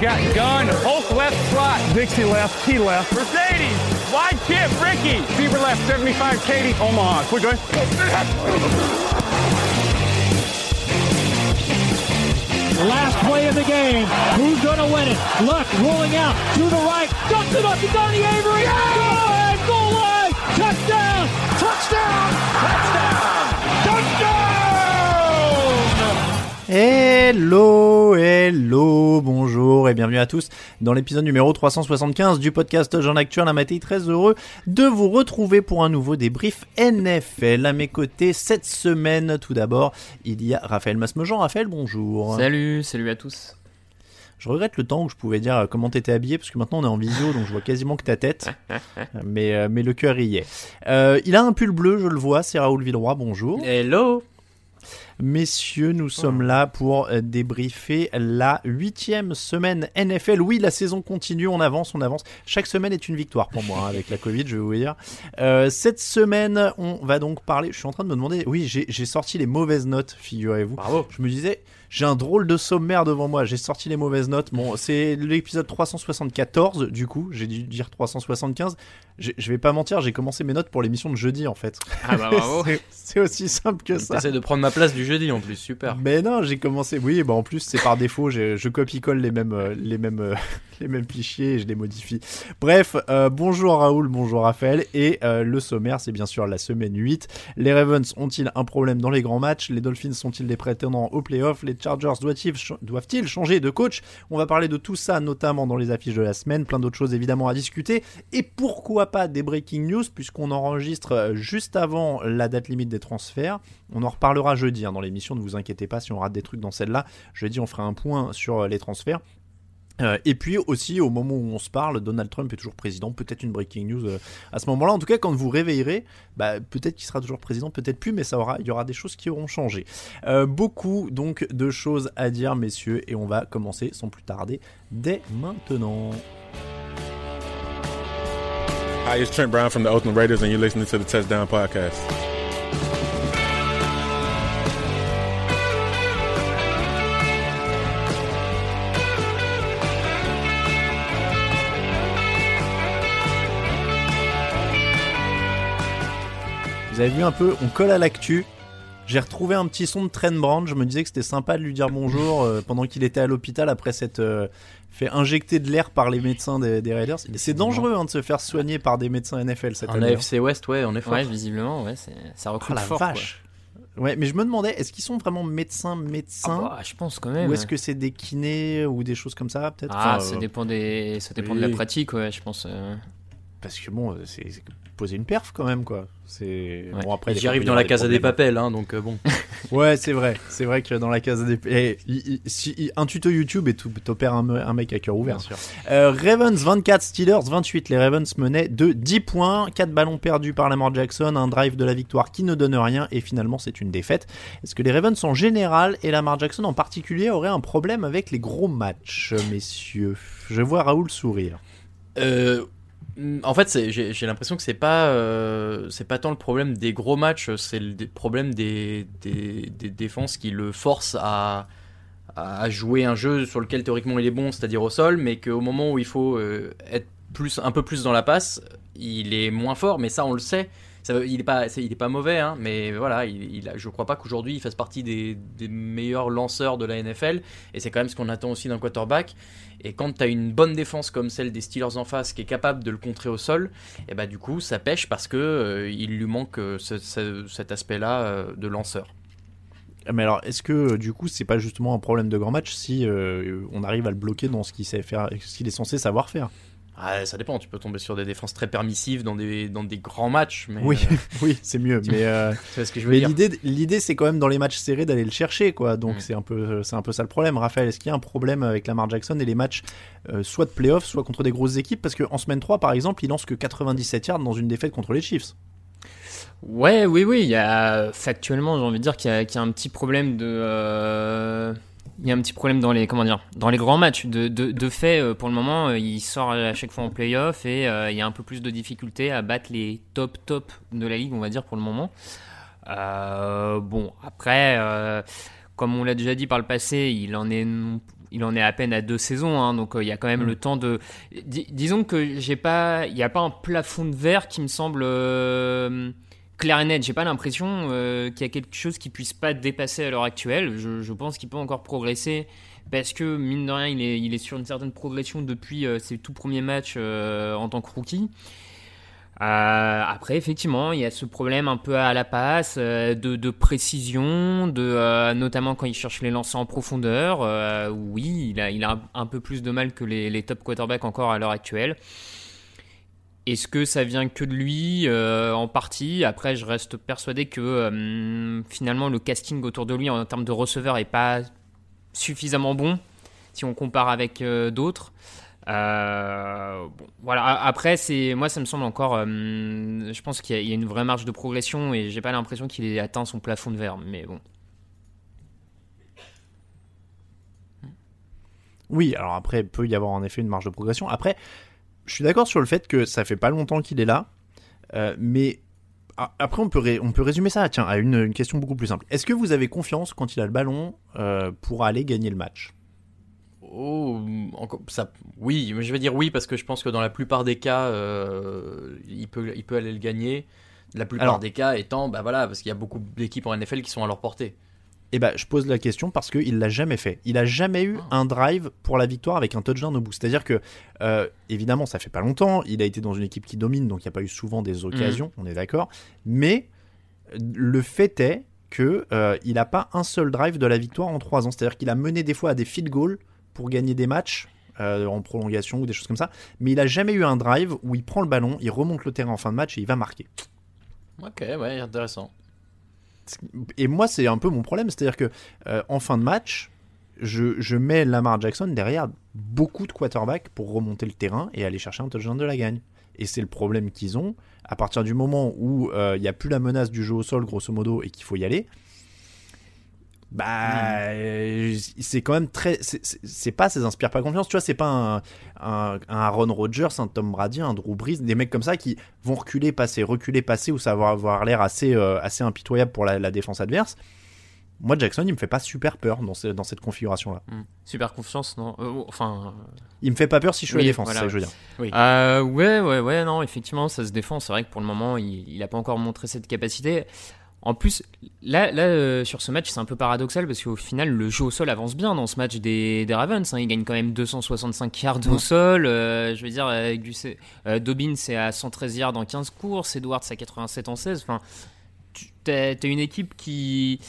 Got gun, Hulk left slot. Dixie left, T left. Mercedes, wide chip, Ricky. Fever left, 75, Katie, Omaha. Quick going. Last play of the game. Who's going to win it? Luck rolling out to the right. Dumps it up to Donnie Avery. Good! Goal line! Touchdown! Touchdown! Touchdown! Hello, hello, bonjour et bienvenue à tous dans l'épisode numéro 375 du podcast Jean Actuel. Matin très heureux de vous retrouver pour un nouveau débrief NFL. À mes côtés cette semaine, tout d'abord, il y a Raphaël Masmejean. Raphaël, bonjour. Salut, salut à tous. Je regrette le temps où je pouvais dire comment t'étais habillé parce que maintenant on est en visio donc je vois quasiment que ta tête. mais, euh, mais le cœur y est. Euh, il a un pull bleu, je le vois, c'est Raoul Villeroy, bonjour. Hello Messieurs, nous sommes là pour euh, débriefer la huitième semaine NFL. Oui, la saison continue, on avance, on avance. Chaque semaine est une victoire pour moi hein, avec la Covid, je vais vous dire. Euh, cette semaine, on va donc parler. Je suis en train de me demander. Oui, j'ai sorti les mauvaises notes, figurez-vous. Bravo. Je me disais, j'ai un drôle de sommaire devant moi. J'ai sorti les mauvaises notes. Bon, c'est l'épisode 374, du coup. J'ai dû dire 375. Je vais pas mentir, j'ai commencé mes notes pour l'émission de jeudi, en fait. Ah bah bravo. c'est aussi simple que ça. T'essaies de prendre ma place du jeudi en plus, super. Mais non, j'ai commencé. Oui, bah en plus, c'est par défaut. Je copie-colle les mêmes, euh, les mêmes, euh, les mêmes fichiers et je les modifie. Bref, euh, bonjour Raoul, bonjour Raphaël. Et euh, le sommaire, c'est bien sûr la semaine 8. Les Ravens ont-ils un problème dans les grands matchs? Les Dolphins sont-ils des prétendants aux playoffs? Les Chargers doivent-ils doivent changer de coach? On va parler de tout ça, notamment dans les affiches de la semaine. Plein d'autres choses évidemment à discuter. Et pourquoi pas des breaking news, puisqu'on enregistre euh, juste avant la date limite des transferts. On en reparlera jeudi hein, dans l'émission, ne vous inquiétez pas si on rate des trucs dans celle-là. Jeudi, on fera un point sur les transferts. Euh, et puis aussi, au moment où on se parle, Donald Trump est toujours président. Peut-être une breaking news euh, à ce moment-là. En tout cas, quand vous réveillerez, bah, peut-être qu'il sera toujours président, peut-être plus, mais il y aura des choses qui auront changé. Euh, beaucoup donc de choses à dire, messieurs, et on va commencer sans plus tarder dès maintenant. Hi, it's Trent Brown from the Oakland Raiders, and you're listening to the Podcast. Vous avez vu un peu, on colle à l'actu. J'ai retrouvé un petit son de Trent Brown. Je me disais que c'était sympa de lui dire bonjour euh, pendant qu'il était à l'hôpital après s'être euh, fait injecter de l'air par les médecins des, des Raiders. C'est dangereux hein, de se faire soigner par des médecins NFL cette En année. hein. AFC West, ouais, on est fort. Ouais, visiblement, ouais, ça Oh recrute la fort. quoi. vache. Ouais, mais je me demandais, est-ce qu'ils sont vraiment médecins, médecins Ah bah, je pense quand même. Ou est-ce que c'est des kinés ou des choses comme ça, peut-être Ah, Enfin, ça euh, dépend, des... ça dépend de la pratique, ouais, je pense. euh. Parce que bon, c'est poser une perf quand même, quoi. C'est Ouais. bon après. des J'y arrive y dans la casa des problèmes. papels, hein, donc euh, bon. Ouais, c'est vrai. C'est vrai que dans la case des. Eh, il- si- il- un tuto YouTube et tout- t'opères un mec à cœur ouvert. Bien sûr. Euh, Ravens 24, Steelers 28. Les Ravens menaient de 10 points. 4 ballons perdus par Lamar Jackson. Un drive de la victoire qui ne donne rien. Et finalement, c'est une défaite. Est-ce que les Ravens en général et Lamar Jackson en particulier auraient un problème avec les gros matchs, messieurs? Je vois Raoul sourire. Euh, en fait, j'ai l'impression que c'est pas, euh, pas tant le problème des gros matchs, c'est le problème des, défenses qui le forcent à, à jouer un jeu sur lequel théoriquement il est bon, c'est-à-dire au sol, mais qu'au moment où il faut euh, être plus, un peu plus dans la passe, il est moins fort, mais ça on le sait. Il est pas, il est pas mauvais, hein, mais voilà, il, il je crois pas qu'aujourd'hui il fasse partie des, meilleurs lanceurs de la NFL. Et c'est quand même ce qu'on attend aussi d'un quarterback. Et quand tu as une bonne défense comme celle des Steelers en face qui est capable de le contrer au sol, et bah du coup ça pêche parce que euh, il lui manque euh, ce, cet aspect-là euh, de lanceur. Mais alors, est-ce que du coup, c'est pas justement un problème de grand match si on arrive à le bloquer dans ce qu'il sait faire, ce qu'il est censé savoir faire? Ah, ça dépend, tu peux tomber sur des défenses très permissives dans des, dans des grands matchs. Mais oui, oui c'est mieux. Mais, euh, ce que je veux mais l'idée, l'idée, c'est quand même dans les matchs serrés d'aller le chercher. quoi. Donc mm. c'est, un peu, c'est un peu ça le problème. Raphaël, est-ce qu'il y a un problème avec Lamar Jackson et les matchs euh, soit de playoffs, soit contre des grosses équipes? Parce qu'en semaine 3, par exemple, il lance que 97 yards dans une défaite contre les Chiefs. Ouais, oui, oui. Il y a, factuellement, j'ai envie de dire qu'il y a, qu'il y a un petit problème de. Il y a un petit problème dans les comment dire dans les grands matchs. De, de, de fait, euh, pour le moment, euh, il sort à chaque fois en playoff et euh, il y a un peu plus de difficultés à battre les top top de la ligue, on va dire pour le moment. bon, après, comme on l'a déjà dit par le passé, il en est il en est à peine à deux saisons, hein, donc il y a quand même mm. le temps de. disons que j'ai pas, il n'y a pas un plafond de verre qui me semble clair et net. J'ai pas l'impression euh, qu'il y a quelque chose qui puisse pas dépasser à l'heure actuelle. Je, pense qu'il peut encore progresser parce que mine de rien, il est, sur une certaine progression depuis euh, ses tout premiers matchs euh, en tant que rookie. après, effectivement, il y a ce problème un peu à la passe de, précision, de, notamment quand il cherche les lancers en profondeur. oui, il a, un, peu plus de mal que les top quarterbacks encore à l'heure actuelle. Est-ce que ça vient que de lui euh, en partie? Après, je reste persuadé que euh, finalement le casting autour de lui en termes de receveur est pas suffisamment bon si on compare avec euh, d'autres. voilà. Après, c'est moi, ça me semble encore. je pense qu'il y, a une vraie marge de progression et j'ai pas l'impression qu'il ait atteint son plafond de verre. Mais bon. Oui, alors après, il peut y avoir en effet une marge de progression. Après, je suis d'accord sur le fait que ça fait pas longtemps qu'il est là, euh, mais après on peut, on peut résumer ça tiens, à une, question beaucoup plus simple. Est-ce que vous avez confiance quand il a le ballon euh, pour aller gagner le match? Oh, ça, oui, je vais dire oui parce que je pense que dans la plupart des cas, euh, il, peut, il peut aller le gagner. La plupart des cas étant, bah voilà, parce qu'il y a beaucoup d'équipes en NFL qui sont à leur portée. Eh ben, je pose la question parce qu'il l'a jamais fait. Il a jamais eu ah. un drive pour la victoire avec un touchdown au bout. C'est-à-dire que, euh, évidemment, ça fait pas longtemps. Il a été dans une équipe qui domine, donc il n'y a pas eu souvent des occasions, mm. on est d'accord. Mais le fait est que euh, il n'a pas un seul drive de la victoire en trois ans. C'est-à-dire qu'il a mené des fois à des field goals pour gagner des matchs. Euh, en prolongation ou des choses comme ça, mais il a jamais eu un drive où il prend le ballon, il remonte le terrain en fin de match et il va marquer. Ok, ouais, intéressant et moi, c'est un peu mon problème, c'est-à-dire que euh, en fin de match, je, mets Lamar Jackson derrière beaucoup de quarterbacks pour remonter le terrain et aller chercher un touchdown de la gagne. Et c'est le problème qu'ils ont. À partir du moment où euh, il n'y a plus la menace du jeu au sol, grosso modo, et qu'il faut y aller, bah euh, c'est quand même très c'est pas ça inspire pas confiance. Tu vois c'est pas un, un, Aaron Rodgers un Tom Brady un Drew Brees des mecs comme ça qui vont reculer passer reculer passer ou ça va avoir l'air assez euh, assez impitoyable pour la, défense adverse. Moi Jackson il me fait pas super peur dans, dans cette configuration là hmm. super confiance non euh, enfin il me fait pas peur si je suis la défense ça je veux dire. Oui. ouais ouais ouais non effectivement ça se défend. C'est vrai que pour le moment il, il a pas encore montré cette capacité en plus, là, là euh, sur ce match, c'est un peu paradoxal parce qu'au final, le jeu au sol avance bien dans ce match des, Ravens. Hein. Ils gagnent quand même 265 yards au sol. Euh, je veux dire, euh, Dobbin, c'est à 113 yards en 15 courses. Edwards, c'est à 87 en 16. Enfin, tu as une équipe qui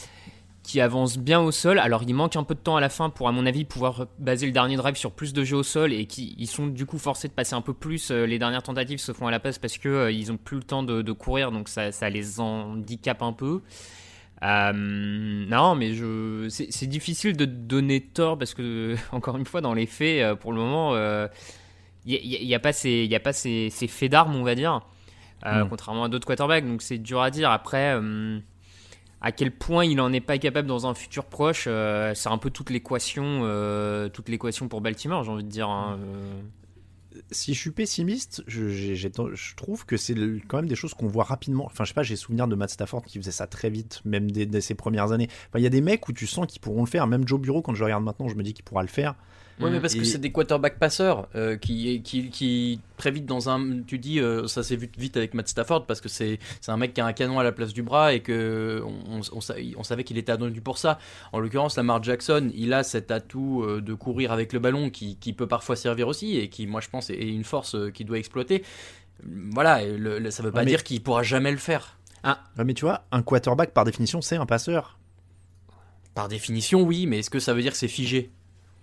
qui avance bien au sol. Alors il manque un peu de temps à la fin pour, à mon avis, pouvoir baser le dernier drive sur plus de jeux au sol et qui ils sont du coup forcés de passer un peu plus. Euh, les dernières tentatives se font à la passe parce que euh, ils ont plus le temps de, courir, donc ça, ça, les handicape un peu. Euh, non, mais je, c'est difficile de donner tort parce que encore une fois, dans les faits, pour le moment, il n'y a, a, pas ces, y a pas ces, ces faits d'armes, on va dire, mm. contrairement à d'autres quarterbacks. Donc c'est dur à dire. Après à quel point il en est pas capable dans un futur proche, euh, c'est un peu toute l'équation, euh, toute l'équation pour Baltimore, j'ai envie de dire. Hein, euh. Si je suis pessimiste, je, trouve que c'est quand même des choses qu'on voit rapidement. Enfin, je sais pas, j'ai souvenir de Matt Stafford qui faisait ça très vite, même dès, ses premières années. il y a des mecs où tu sens qu'ils pourront le faire. Même Joe Bureau, quand je regarde maintenant, je me dis qu'il pourra le faire. Ouais, mais parce que c'est des quarterbacks passeurs euh, qui, qui, qui très vite dans un. Tu dis, euh, ça s'est vu vite avec Matt Stafford parce que c'est un mec qui a un canon à la place du bras et que on, on, on sa- on savait qu'il était attendu pour ça. En l'occurrence, Lamar Jackson, il a cet atout euh, de courir avec le ballon qui, qui peut parfois servir aussi et qui, moi, je pense, est une force qu'il doit exploiter. Voilà, et le- le- ça veut pas Ouais, mais- dire qu'il pourra jamais le faire. Ouais, mais tu vois, un quarterback par définition, c'est un passeur. Par définition, oui, mais est-ce que ça veut dire que c'est figé?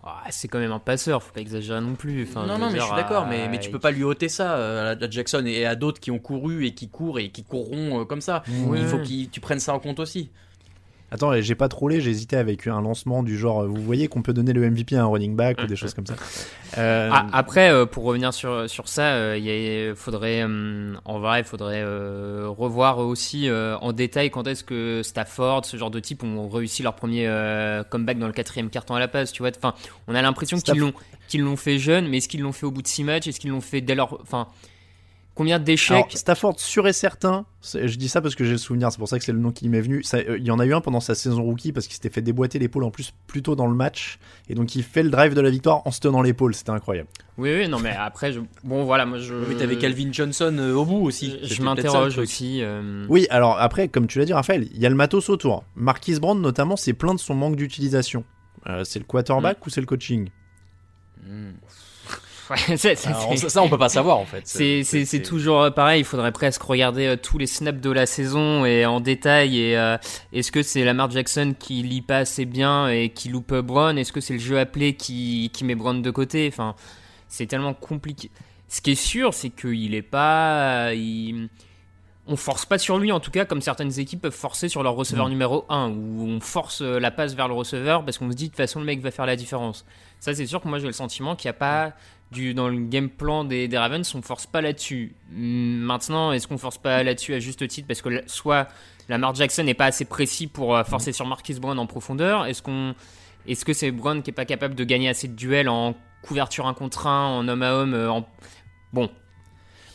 Ah, c'est quand même un passeur, faut pas exagérer non plus. Enfin, non, non, mais je suis d'accord, euh, mais, mais tu peux pas lui ôter ça euh, à Jackson et à d'autres qui ont couru et qui courent et qui courront euh, comme ça. Il faut que tu prennes ça en compte aussi. Attends, j'ai pas trollé, j'ai hésité avec un lancement du genre, euh, vous voyez qu'on peut donner le MVP à un running back ou des choses comme ça. Euh, Ah, après, euh, pour revenir sur, sur ça, euh, il a- faudrait, euh, en vrai, il faudrait euh, revoir aussi euh, en détail quand est-ce que Stafford, ce genre de type, ont réussi leur premier euh, comeback dans le quatrième carton à la passe. Tu vois, enfin, on a l'impression qu'ils l'ont, qu'ils l'ont fait jeune, mais est-ce qu'ils l'ont fait au bout de six matchs? Est-ce qu'ils l'ont fait dès leur, enfin, combien d'échecs Stafford, sûr et certain, je dis ça parce que j'ai le souvenir, c'est pour ça que c'est le nom qui m'est venu. Ça, euh, il y en a eu un pendant sa saison rookie parce qu'il s'était fait déboîter l'épaule en plus plus tôt dans le match. Et donc il fait le drive de la victoire en se tenant l'épaule, c'était incroyable. Oui, oui, non, mais après, je... bon, voilà, moi, je, Mais t'avais Calvin Johnson euh, au bout aussi. je, m'interroge aussi. euh, Oui, alors après, comme tu l'as dit, Raphaël, il y a le matos autour. Marquis Brand, notamment, c'est plein de son manque d'utilisation. Euh, c'est le quarterback ou c'est le coaching? Hmm. c'est- ça, on peut pas savoir en fait. C'est, toujours pareil, il faudrait presque regarder euh, tous les snaps de la saison et en détail. Et euh, est-ce que c'est Lamar Jackson qui lit pas assez bien et qui loupe Brown? Est-ce que c'est le jeu appelé qui, qui met Brown de côté? Enfin, c'est tellement compliqué. Ce qui est sûr, c'est qu'il est pas. il- On force pas sur lui, en tout cas, comme certaines équipes peuvent forcer sur leur receveur numéro 1, où on force euh, la passe vers le receveur parce qu'on se dit de toute façon le mec va faire la différence. Ça, c'est sûr que moi j'ai le sentiment qu'il n'y a pas du, dans le game plan des, des Ravens, on force pas là-dessus. Hum, Maintenant, est-ce qu'on force pas là-dessus à juste titre parce que la- soit Lamar Jackson n'est pas assez précis pour euh, forcer sur Marquis Brown en profondeur Est-ce qu'on, est-ce que c'est Brown qui est pas capable de gagner assez de duels en couverture un contre un, en homme à homme euh, en... Bon,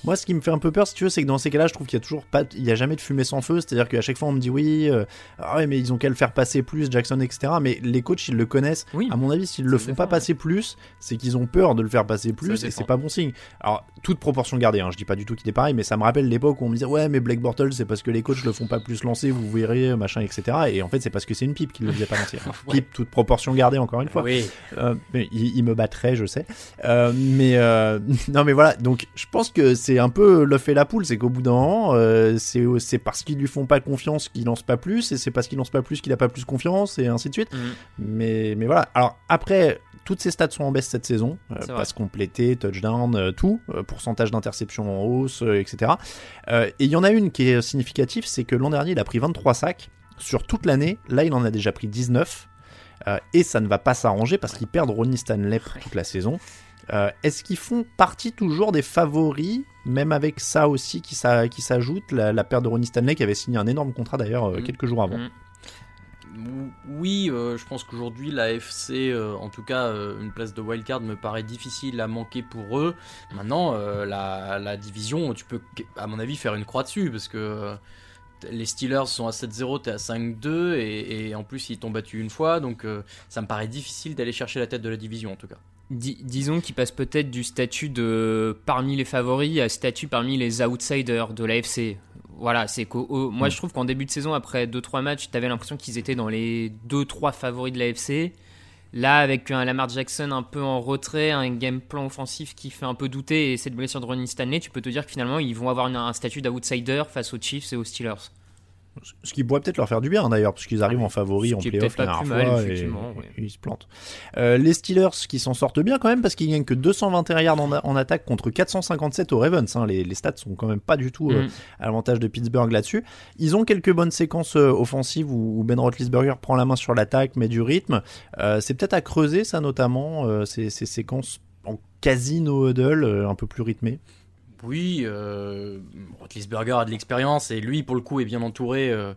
Moi, ce qui me fait un peu peur, si tu veux, c'est que dans ces cas-là, je trouve qu'il y a toujours pas, il y a jamais de fumée sans feu. C'est-à-dire qu'à chaque fois, on me dit oui, euh, ah ouais, mais ils ont qu'à le faire passer plus, Jackson, etc. Mais les coachs, ils le connaissent. oui. À mon avis, s'ils le font défend, pas passer plus, c'est qu'ils ont peur de le faire passer plus, et c'est pas bon signe. Alors, toute proportion gardée, hein, je dis pas du tout qu'il est pareil, mais ça me rappelle l'époque où on me disait ouais, mais Blake Bortles, c'est parce que les coachs le font pas plus lancer, vous verrez, machin, etc. Et en fait, c'est parce que c'est une pipe qui le faisait pas lancer. Pipe, toute proportion gardée, encore une fois. Oui. Euh, mais il, il me battrait, je sais. Euh, mais euh, non, mais voilà. Donc, je pense que c'est un peu le fait la poule, c'est qu'au bout d'un moment, euh, c'est c'est parce qu'ils lui font pas confiance qu'il lance pas plus, et c'est parce qu'il lance pas plus qu'il a pas plus confiance, et ainsi de suite. Mhm. Mais mais voilà. Alors après. Toutes ses stats sont en baisse cette saison, euh, C'est passe complétée, touchdown, euh, tout, euh, pourcentage d'interception en hausse, etc. Et il y en a une qui est significative, c'est que l'an dernier il a pris 23 sacs sur toute l'année. Là il en a déjà pris 19. Euh, et ça ne va pas s'arranger parce qu'ils perdent Ronnie Stanley pour toute la saison. Est-ce qu'ils font partie toujours des favoris, même avec ça aussi qui, s'a- qui s'ajoute, la, la perte de Ronnie Stanley qui avait signé un énorme contrat d'ailleurs euh, Mhm. quelques jours avant Mhm. Oui, euh, je pense qu'aujourd'hui la FC, euh, en tout cas euh, une place de wildcard me paraît difficile à manquer pour eux. Maintenant, la, la division, tu peux à mon avis faire une croix dessus parce que les Steelers sont à 7-0, t'es à 5-2 et, et en plus ils t'ont battu une fois, donc ça me paraît difficile d'aller chercher la tête de la division en tout cas. Dis- disons qu'il passe peut-être du statut de parmi les favoris à statut parmi les outsiders de l'AFC. Voilà, c'est moi je trouve qu'en début de saison, après 2-3 matchs, t'avais l'impression qu'ils étaient dans les 2-3 favoris de l'AFC. Là, avec un Lamar Jackson un peu en retrait, un game plan offensif qui fait un peu douter et cette blessure de Ronnie Stanley, tu peux te dire que finalement ils vont avoir un statut d'outsider face aux Chiefs et aux Steelers. Ce qui pourrait peut-être leur faire du bien d'ailleurs, parce qu'ils arrivent en favori en playoff la dernière mal, fois et, ouais. ils se plantent. Euh, les Steelers qui s'en sortent bien quand même parce qu'ils gagnent que 221 yards en, en attaque contre 457 aux Ravens. hein. Les, les stats sont quand même pas du tout euh, Mm. à l'avantage de Pittsburgh là-dessus. Ils ont quelques bonnes séquences euh, offensives où, où Ben Roethlisberger prend la main sur l'attaque, met du rythme. C'est peut-être à creuser ça notamment, ces, ces séquences en quasi no huddle, un peu plus rythmées. Oui, euh, Roethlisberger a de l'expérience et lui, pour le coup, est bien entouré euh,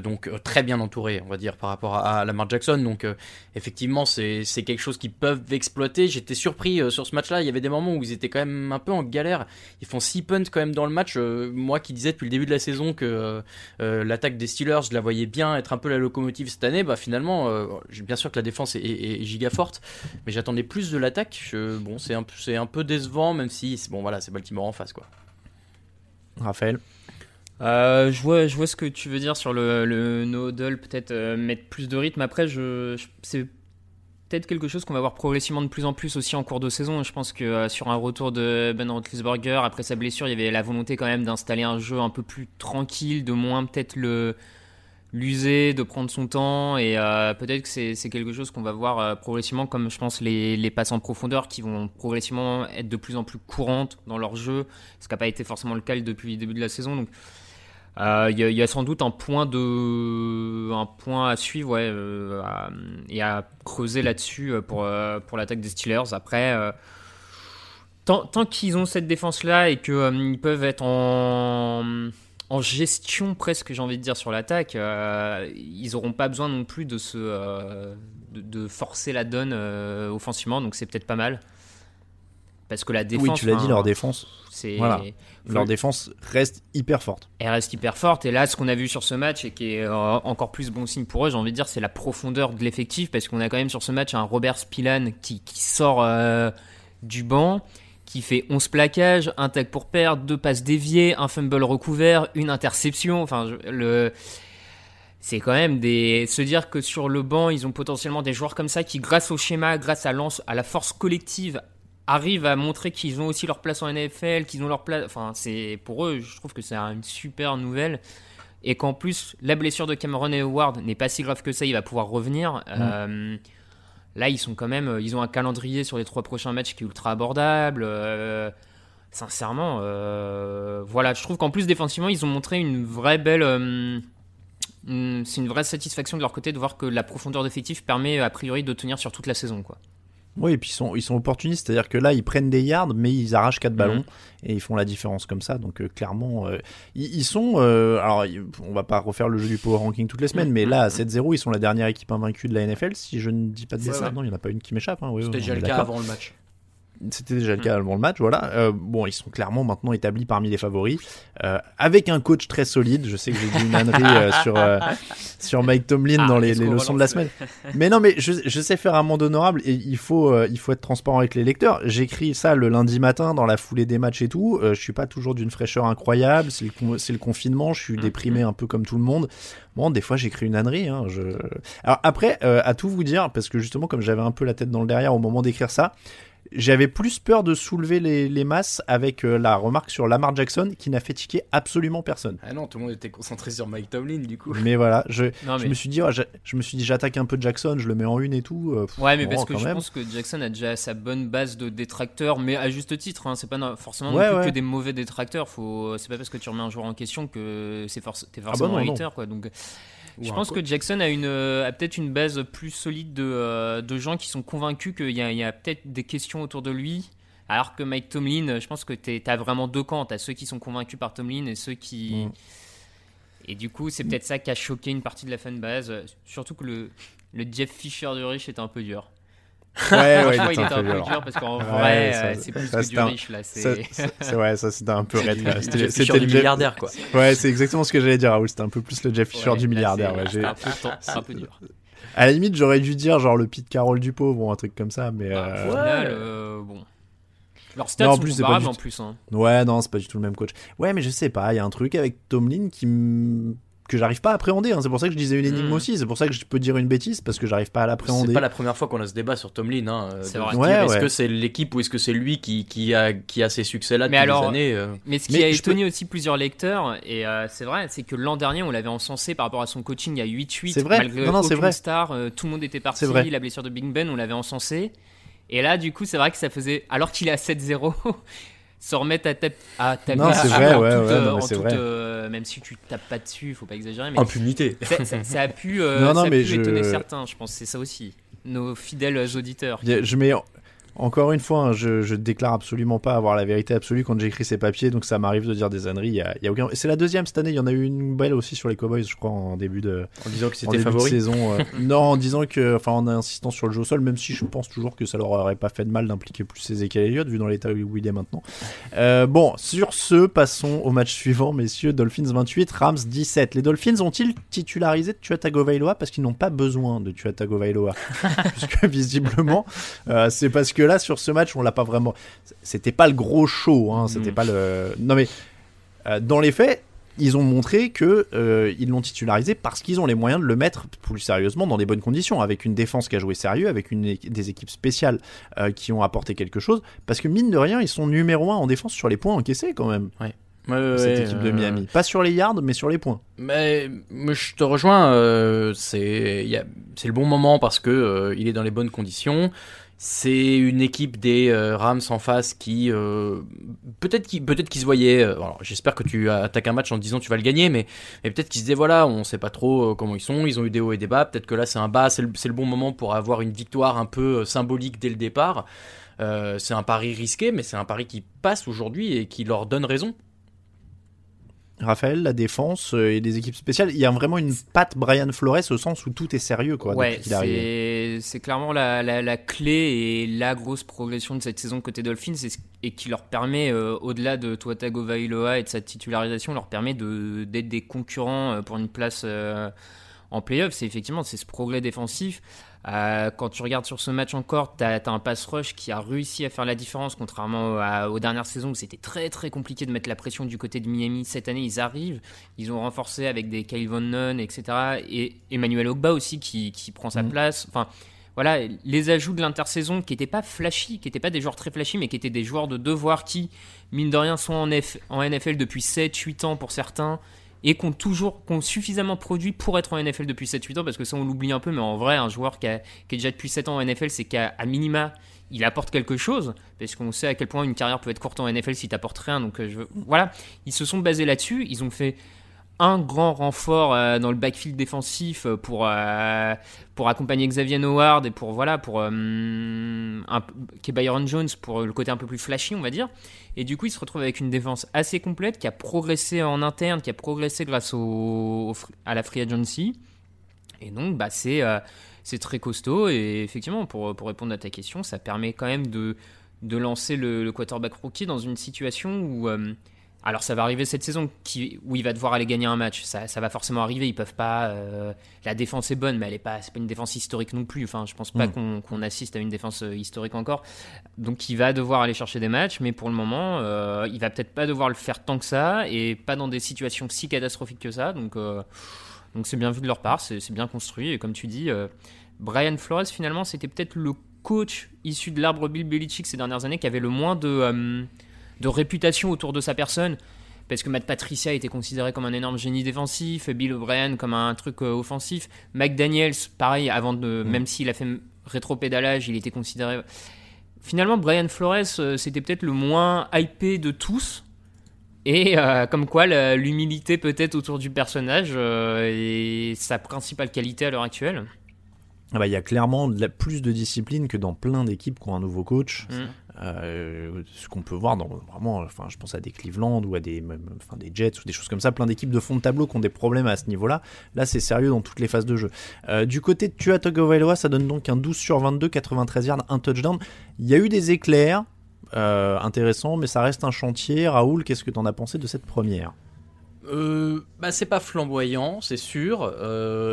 donc euh, très bien entouré, on va dire, par rapport à, à Lamar Jackson. Donc euh, effectivement, c'est quelque chose qu'ils peuvent exploiter. J'étais surpris euh, sur ce match-là. Il y avait des moments où ils étaient quand même un peu en galère. Ils font 6 punts quand même dans le match. Euh, moi qui disais depuis le début de la saison que euh, euh, l'attaque des Steelers, je la voyais bien être un peu la locomotive cette année. Bah finalement, euh, bien sûr que la défense est, est- giga forte, mais j'attendais plus de l'attaque. Bon, c'est un, un peu décevant, même si bon voilà, c'est Baltimore en face quoi. Raphaël. Euh, je, vois, je vois ce que tu veux dire sur le, le no-huddle, peut-être euh, mettre plus de rythme. Après, je, c'est peut-être quelque chose qu'on va voir progressivement de plus en plus aussi en cours de saison. Je pense que euh, sur un retour de Ben Roethlisberger, après sa blessure, il y avait la volonté quand même d'installer un jeu un peu plus tranquille, de moins peut-être le l'user, de prendre son temps. Et peut-être que c'est quelque chose qu'on va voir progressivement, comme je pense les, les passes en profondeur qui vont progressivement être de plus en plus courantes dans leur jeu, ce qui n'a pas été forcément le cas depuis le début de la saison. Donc euh, Il y, a- sans doute un point à suivre euh, et à creuser là-dessus euh, pour, pour l'attaque des Steelers. Après, tant, qu'ils ont cette défense-là et qu'ils peuvent être en, en gestion presque, j'ai envie de dire, sur l'attaque, ils n'auront pas besoin non plus de, se, de, forcer la donne offensivement, donc c'est peut-être pas mal. Parce que la défense... oui, tu l'as dit, leur défense, c'est Voilà. leur défense reste hyper forte. elle reste hyper forte. Et là, ce qu'on a vu sur ce match et qui est euh, encore plus bon signe pour eux, j'ai envie de dire, c'est la profondeur de l'effectif parce qu'on a quand même sur ce match un Robert Spillan qui, qui sort euh, du banc, qui fait 11 plaquages, un tag pour perdre, deux passes déviées, un fumble recouvert, une interception. Enfin, le. C'est quand même des. Se dire que sur le banc, ils ont potentiellement des joueurs comme ça qui, grâce au schéma, grâce à, à la force collective, arrivent à montrer qu'ils ont aussi leur place en NFL, qu'ils ont leur place. Enfin, c'est pour eux, je trouve que c'est une super nouvelle. Et qu'en plus, la blessure de Cameron Howard n'est pas si grave que ça, il va pouvoir revenir. Euh, là, ils sont quand même. Ils ont un calendrier sur les trois prochains matchs qui est ultra abordable. Euh, sincèrement, euh, voilà, je trouve qu'en plus, défensivement, ils ont montré une vraie belle. c'est une vraie satisfaction de leur côté de voir que la profondeur d'effectif permet a priori de tenir sur toute la saison. Quoi. Oui, et puis ils sont, ils sont opportunistes, c'est-à-dire que là, ils prennent des yards, mais ils arrachent 4 ballons et ils font la différence comme ça. Donc, euh, clairement, euh, ils, ils sont. euh, alors, on va pas refaire le jeu du power ranking toutes les semaines, mais là, à 7-0, ils sont la dernière équipe invaincue de la NFL, si je ne dis pas de bêtises. ça. Non, il n'y en a pas une qui m'échappe. Hein, oui, C'était déjà le cas avant le match. C'était déjà le cas avant le match, voilà. Euh, bon, ils sont clairement maintenant établis parmi les favoris, euh, avec un coach très solide. Je sais que j'ai dit une ânerie euh, sur sur Mike Tomlin Ah, dans les, leçons de la semaine. Mais non, mais je, je sais faire un monde honorable et il faut il faut être transparent avec les lecteurs. J'écris ça le lundi matin dans la foulée des matchs et tout. Je suis pas toujours d'une fraîcheur incroyable. C'est le con- c'est le confinement. Je suis Mmh, déprimé un peu comme tout le monde. Bon, des fois j'écris une ânerie. Hein, je... Alors après, à tout vous dire, parce que justement comme j'avais un peu la tête dans le derrière au moment d'écrire ça. J'avais plus peur de soulever les, les masses avec euh, la remarque sur Lamar Jackson qui n'a fait tiquer absolument personne. Ah non, tout le monde était concentré sur Mike Tomlin du coup. Mais voilà, je, Non, je mais- me suis dit, oh, je me suis dit, j'attaque un peu Jackson, je le mets en une et tout. euh, pff, Ouais, mais parce que je même. pense que Jackson a déjà sa bonne base de détracteurs, mais à juste titre. Hein, c'est pas forcément Ouais, non plus ouais. que des mauvais détracteurs. Faut, c'est pas parce que tu remets un joueur en question que c'est forc- t'es bah forcément non, un non. hater, quoi. Donc, je pense que Jackson a une, euh, a peut-être une base plus solide de, euh, de gens qui sont convaincus qu'il y a, peut-être des questions autour de lui. Alors que Mike Tomlin, je pense que t'es- t'as vraiment deux camps. T'as ceux qui sont convaincus par Tomlin et ceux qui. Et du coup, c'est peut-être ça qui a choqué une partie de la fanbase. Surtout que le, le Jeff Fisher de Rich était un peu dur. Ouais, ouais, il était un peu dur. dur parce qu'en Ouais, vrai, euh, c'est plus ça, que du un- riche là. C'est ouais, ça c'était un peu raide. C'était le milliardaire quoi. Ouais, c'est exactement ce que j'allais dire, Raoul. C'était un peu plus le Jeff Fisher Ouais, du là, milliardaire. c'est- ouais, j'ai- c'est un peu ten- c'est un peu dur. À la limite, j'aurais dû dire genre le Pete Carroll du pauvre ou un truc comme ça, mais. Au euh, final, euh, bon. Leurs stats Non, en sont plus, c'est pas comparables du en tout- plus. hein. Ouais, non, c'est pas du tout le même coach. Ouais, mais je sais pas, il y a un truc avec Tomlin qui que j'arrive pas à appréhender. hein. C'est pour ça que je disais une énigme Mm. aussi. C'est pour ça que je peux dire une bêtise parce que j'arrive pas à C'est l'appréhender. pas la première fois qu'on a ce débat sur Tomlin. Hein, C'est vrai. Ouais, est-ce ouais. que c'est l'équipe ou est-ce que c'est lui qui, qui, a, qui a ces succès-là Mais depuis alors, des années euh, Mais ce qui Mais a étonné aussi plusieurs lecteurs, et euh, c'est vrai, c'est que l'an dernier, on l'avait encensé par rapport à son coaching à 8-8. C'est vrai. Malgré Non, non, c'est aucune vrai. star, euh, tout le monde était parti. C'est vrai. La blessure de Big Ben, on l'avait encensé. Et là, du coup, c'est vrai que ça faisait. Alors qu'il est à 7-0, se remettre à, tape, à taper Non, c'est vrai, en ouais, toute, ouais, euh, non, mais en c'est toute, vrai. euh, même si tu tapes pas dessus, faut pas exagérer. Mais Impunité. ça, ça- ça a pu, euh, Non, non, ça a mais pu je- étonner certains, je pense. C'est ça aussi. Nos fidèles auditeurs. Je mets Encore une fois, hein, je, je déclare absolument pas avoir la vérité absolue quand j'écris ces papiers, donc ça m'arrive de dire des âneries. Y a, y a aucun... C'est la deuxième cette année. Il y en a eu une belle aussi sur les Cowboys, je crois, en début de, En disant que c'était favori. saison. euh, non, en disant que, enfin, en insistant sur le jeu au sol, même si je pense toujours que ça leur aurait pas fait de mal d'impliquer plus Ezekiel Elliott, vu dans l'état où il est maintenant. Euh, bon, sur ce, passons au match suivant, messieurs. Dolphins 28, Rams 17. Les Dolphins ont-ils titularisé Tua Tagovailoa parce qu'ils n'ont pas besoin de Tua Tagovailoa Puisque visiblement, euh, c'est parce que là, sur ce match, on l'a pas vraiment. C'était pas le gros show, hein, c'était Mm. pas le. Non mais, euh, dans les faits, ils ont montré que euh, ils l'ont titularisé parce qu'ils ont les moyens de le mettre plus sérieusement dans des bonnes conditions, avec une défense qui a joué sérieux, avec une, des équipes spéciales euh, qui ont apporté quelque chose. Parce que mine de rien, ils sont numéro un en défense sur les points encaissés quand même. Ouais, ouais, cette ouais, équipe de euh, Miami, pas sur les yards, mais sur les points. Mais, mais je te rejoins, euh, c'est le bon moment parce que euh, il est dans les bonnes conditions. C'est une équipe des euh, Rams en face qui euh, peut-être qui peut-être qu'ils se voyaient. euh, alors j'espère que tu attaques un match en disant tu vas le gagner, mais, peut-être qu'ils se disaient voilà on sait pas trop euh, comment ils sont. Ils ont eu des hauts et des bas. Peut-être que là c'est un bas, c'est le, bon moment pour avoir une victoire un peu symbolique dès le départ. C'est un pari risqué, mais c'est un pari qui passe aujourd'hui et qui leur donne raison. Raphaël, la défense euh, et des équipes spéciales, il y a vraiment une patte Brian Flores au sens où tout est sérieux quoi ouais, c'est clairement la, la, la clé et la grosse progression de cette saison côté Dolphins et, qui leur permet, euh, au-delà de Tua Tagovailoa et de sa titularisation, leur permet de- d'être des concurrents euh, pour une place euh, en playoff. C'est effectivement c'est ce progrès défensif. Euh, quand tu regardes sur ce match encore, tu as, un pass rush qui a réussi à faire la différence, contrairement à- aux dernières saisons où c'était très très compliqué de mettre la pression du côté de Miami. Cette année, ils arrivent, ils ont renforcé avec des Kyle Von Nunn, etc. Et Emmanuel Ogba aussi qui, qui prend sa Mhm. place. Enfin, voilà, les ajouts de l'intersaison qui n'étaient pas flashy, qui n'étaient pas des joueurs très flashy, mais qui étaient des joueurs de devoir qui, mine de rien, sont en, F- en NFL depuis 7-8 ans pour certains et qui ont toujours suffisamment produit pour être en NFL depuis 7-8 ans parce que ça on l'oublie un peu mais en vrai un joueur qui, a- est déjà depuis 7 ans en NFL c'est qu'à minima il apporte quelque chose parce qu'on sait à quel point une carrière peut être courte en NFL si t'apportes rien donc euh, je voilà. Ils se sont basés là-dessus ils ont fait un grand renfort euh, dans le backfield défensif euh, pour euh, pour accompagner Xavier Howard et pour voilà pour un, Byron Jones pour le côté un peu plus flashy on va dire. Et du coup il se retrouve avec une défense assez complète qui a progressé en interne qui a progressé grâce au, à la free agency. Et donc bah c'est c'est très costaud. Et effectivement pour pour répondre à ta question ça permet quand même de de lancer le, quarterback rookie dans une situation où alors ça va arriver cette saison qui, où il va devoir aller gagner un match. Ça, ça va forcément arriver. Ils peuvent pas. euh, la défense est bonne, mais elle est pas. C'est pas une défense historique non plus. Enfin, je pense pas Mm. qu'on qu'on assiste à une défense euh, historique encore. Donc il va devoir aller chercher des matchs, mais pour le moment, euh, il va peut-être pas devoir le faire tant que ça et pas dans des situations si catastrophiques que ça. Donc euh, donc c'est bien vu de leur part. C'est c'est bien construit et comme tu dis, Brian Flores finalement c'était peut-être le coach issu de l'arbre Bill Belichick ces dernières années qui avait le moins de de réputation autour de sa personne. Parce que Matt Patricia était considéré comme un énorme génie défensif, Bill O'Brien comme un truc euh, offensif, McDaniels, pareil, avant de, même s'il a fait rétropédalage, il était considéré. Finalement, Brian Flores, euh, c'était peut-être le moins hypé de tous. Et euh, comme quoi, l'humilité peut-être autour du personnage euh, est sa principale qualité à l'heure actuelle. Ah bah, il y a clairement de la- plus de discipline que dans plein d'équipes qui ont un nouveau coach. Mm. Euh, ce qu'on peut voir dans vraiment, enfin, je pense à des Cleveland ou à des, enfin, des Jets ou des choses comme ça, plein d'équipes de fond de tableau qui ont des problèmes à ce niveau-là. Là, c'est sérieux dans toutes les phases de jeu. Euh, du côté de Tua Tagovailoa, ça donne donc un 12 sur 22, 93 yards, un touchdown. Il y a eu des éclairs euh, intéressants, mais ça reste un chantier. Raoul, qu'est-ce que tu en as pensé de cette première? Bah c'est pas flamboyant, c'est sûr,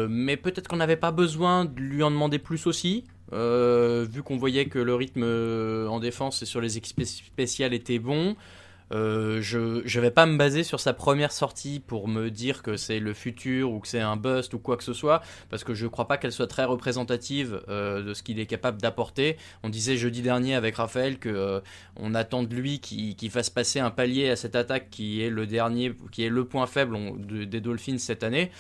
mais peut-être qu'on n'avait pas besoin de lui en demander plus aussi, euh, vu qu'on voyait que le rythme euh, en défense et sur les équipes spé- spéciales était bon. Euh, je je vais pas me baser sur sa première sortie pour me dire que c'est le futur ou que c'est un bust ou quoi que ce soit, parce que je crois pas qu'elle soit très représentative de ce qu'il est capable d'apporter. On disait jeudi dernier avec Raphaël que on attend de lui qu'il fasse passer un palier à cette attaque qui est le dernier, qui est le point faible des Dolphins cette année.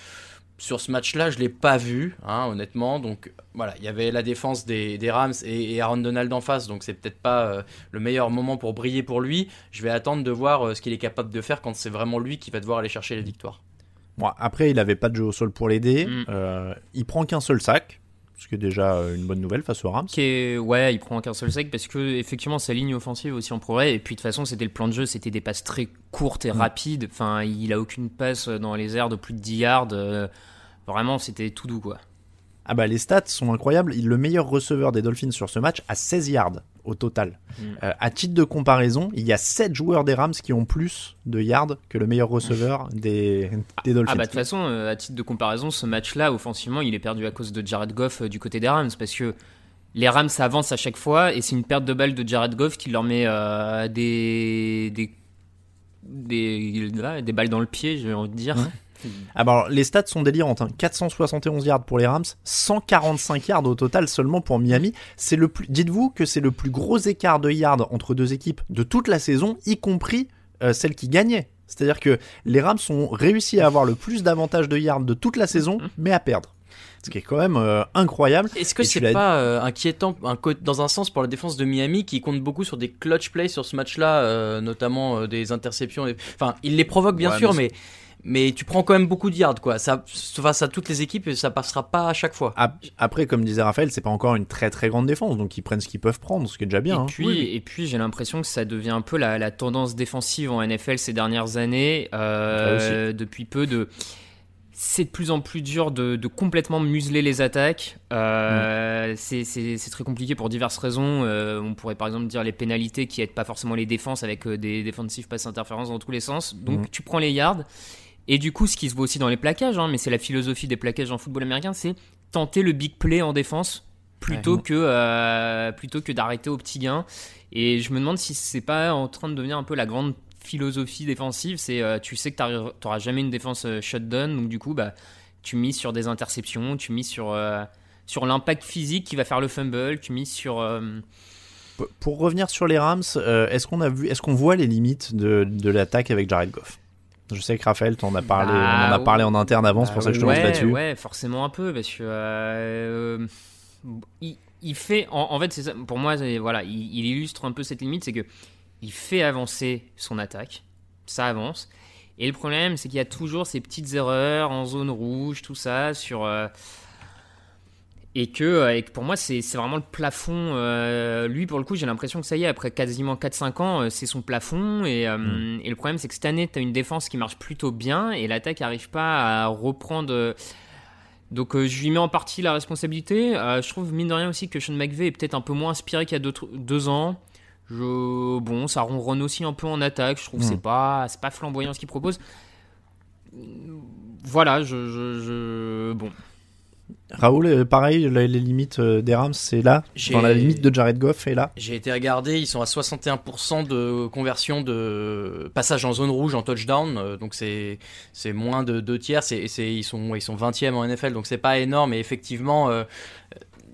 Sur ce match-là, je l'ai pas vu, hein, honnêtement. Donc voilà, il y avait la défense des, des Rams et, et Aaron Donald en face, donc c'est peut-être pas euh, le meilleur moment pour briller pour lui. Je vais attendre de voir euh, ce qu'il est capable de faire quand c'est vraiment lui qui va devoir aller chercher les victoires. Bon, après, il avait pas de jeu au sol pour l'aider. Mm. Euh, il prend qu'un seul sac. Ce qui est déjà euh, une bonne nouvelle face aux Rams. Qui est, ouais, il prend qu'un seul sec parce que effectivement sa ligne offensive aussi en progrès. Et puis de toute façon, c'était le plan de jeu, c'était des passes très courtes et Mm. rapides. Enfin, il a aucune passe dans les airs de plus de 10 yards. Euh, Vraiment, c'était tout doux quoi. Ah bah les stats sont incroyables. Il est le meilleur receveur des Dolphins sur ce match à 16 yards au total. Mm. Euh, à titre de comparaison, il y a 7 joueurs des Rams qui ont plus de yards que le meilleur receveur des, des Dolphins. Ah bah de toute façon, euh, à titre de comparaison, ce match-là, offensivement, il est perdu à cause de Jared Goff euh, du côté des Rams parce que les Rams avancent à chaque fois et c'est une perte de balle de Jared Goff qui leur met des, des des des balles dans le pied, j'ai envie de dire. Alors, les stats sont délirantes. hein. 471 yards pour les Rams, 145 yards au total seulement pour Miami. C'est le plus. Dites-vous que c'est le plus gros écart de yards entre deux équipes de toute la saison, y compris euh, celle qui gagnait. C'est-à-dire que les Rams ont réussi à avoir le plus d'avantages de yards de toute la saison, mais à perdre. Ce qui est quand même euh, incroyable. Est-ce que c'est pas euh, inquiétant un dans un sens pour la défense de Miami qui compte beaucoup sur des clutch plays sur ce match-là, euh, notamment des interceptions. et- Enfin, il les provoque bien Ouais, sûr, mais mais mais tu prends quand même beaucoup de yards quoi. Ça face à toutes les équipes et ça passera pas à chaque fois. Ap- Après, comme disait Raphaël, c'est pas encore une très très grande défense, donc ils prennent ce qu'ils peuvent prendre, ce qui est déjà bien. Et hein. puis, et puis j'ai l'impression que ça devient un peu la, la tendance défensive en NFL ces dernières années. euh, depuis peu de. C'est de plus en plus dur de, de complètement museler les attaques. Euh, c'est- C'est très compliqué pour diverses raisons. Euh, on pourrait par exemple dire les pénalités qui aident pas forcément les défenses avec des defensive pass interférences dans tous les sens. Donc Mhm. tu prends les yards. Et du coup, ce qui se voit aussi dans les plaquages, hein, mais c'est la philosophie des plaquages en football américain, c'est tenter le big play en défense plutôt Ouais. que euh, plutôt que d'arrêter au petit gain. Et je me demande si c'est pas en train de devenir un peu la grande philosophie défensive. C'est euh, tu sais que t'auras jamais une défense euh, shutdown, donc du coup bah tu mises sur des interceptions, tu mises sur euh, sur l'impact physique qui va faire le fumble, tu mises sur Pour revenir sur les Rams, est-ce qu'on a vu, est-ce qu'on voit les limites de, de l'attaque avec Jared Goff? Je sais que Raphaël, t'en as parlé, Bah, on en a parlé en interne avant, c'est pour ça que je te ouais, là-dessus. Ouais, forcément un peu, parce que euh, il, il fait, en, en fait, c'est pour moi, voilà, il, il illustre un peu cette limite, c'est que il fait avancer son attaque, ça avance, et le problème, c'est qu'il y a toujours ces petites erreurs en zone rouge, tout ça, sur euh, et que, euh, et que pour moi, c'est vraiment le plafond. euh, lui, pour le coup, j'ai l'impression que ça y est, après quasiment 4-5 ans, euh, c'est son plafond. Et, euh, et le problème, c'est que cette année, tu as une défense qui marche plutôt bien et l'attaque n'arrive pas à reprendre. donc, euh, je lui mets en partie la responsabilité. Euh, je trouve, mine de rien, aussi que Sean McVay est peut-être un peu moins inspiré qu'il y a deux, deux ans. Je, bon, ça ronronne aussi un peu en attaque. Je trouve que c'est pas, c'est pas flamboyant ce qu'il propose. Voilà, je, je, je- bon. Raoul, euh, pareil, les, limites euh, des Rams, c'est là, J'ai- dans la limite de Jared Goff, et là. J'ai été regarder, ils sont à 61% de conversion de passage en zone rouge en touchdown, euh, donc c'est moins de deux tiers, c'est c'est- ils sont ils sont 20e en NFL, donc c'est pas énorme. Et effectivement, euh,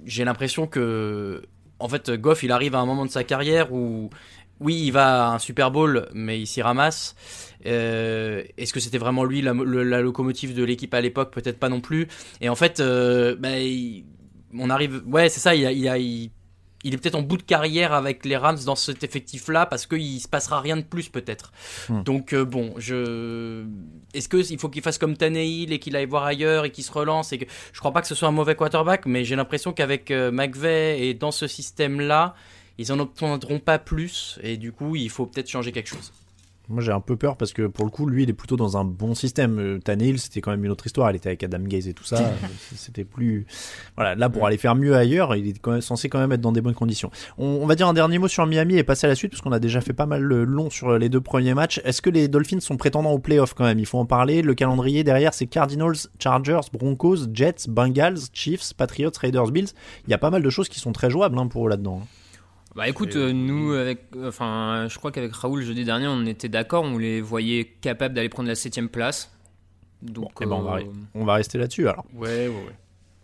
j'ai l'impression que en fait Goff, il arrive à un moment de sa carrière où oui, il va à un Super Bowl, mais il s'y ramasse. Euh, Est-ce que c'était vraiment lui la, le- la locomotive de l'équipe à l'époque? Peut-être pas non plus. Et en fait, euh, bah, il- on arrive. Ouais, c'est ça. Il, a- il, a- il, il est peut-être en bout de carrière avec les Rams dans cet effectif-là parce qu'il se passera rien de plus peut-être. Hmm. Donc euh, bon, je. Est-ce que il faut qu'il fasse comme Tannehill et qu'il aille voir ailleurs et qu'il se relance et que je crois pas que ce soit un mauvais quarterback, mais j'ai l'impression qu'avec McVay et dans ce système-là, ils en obtiendront pas plus et du coup, il faut peut-être changer quelque chose. Moi, j'ai un peu peur parce que pour le coup, lui, il est plutôt dans un bon système. Euh, Tannehill, c'était quand même une autre histoire. Il était avec Adam Gaze et tout ça. Euh, c'était plus. Voilà, là, pour aller faire mieux ailleurs, il est quand même, censé quand même être dans des bonnes conditions. On, on va dire un dernier mot sur Miami et passer à la suite parce qu'on a déjà fait pas mal le long sur les deux premiers matchs. Est-ce que les Dolphins sont prétendants aux playoffs quand même? Il faut en parler. Le calendrier derrière, c'est Cardinals, Chargers, Broncos, Jets, Bengals, Chiefs, Patriots, Raiders, Bills. Il y a pas mal de choses qui sont très jouables hein, pour eux là-dedans. Bah écoute, euh, nous, avec, enfin, je crois qu'avec Raoul jeudi dernier, on était d'accord, on les voyait capables d'aller prendre la septième place. Donc, Eh ben, on, va, euh, on va rester là-dessus alors. Ouais, ouais, ouais.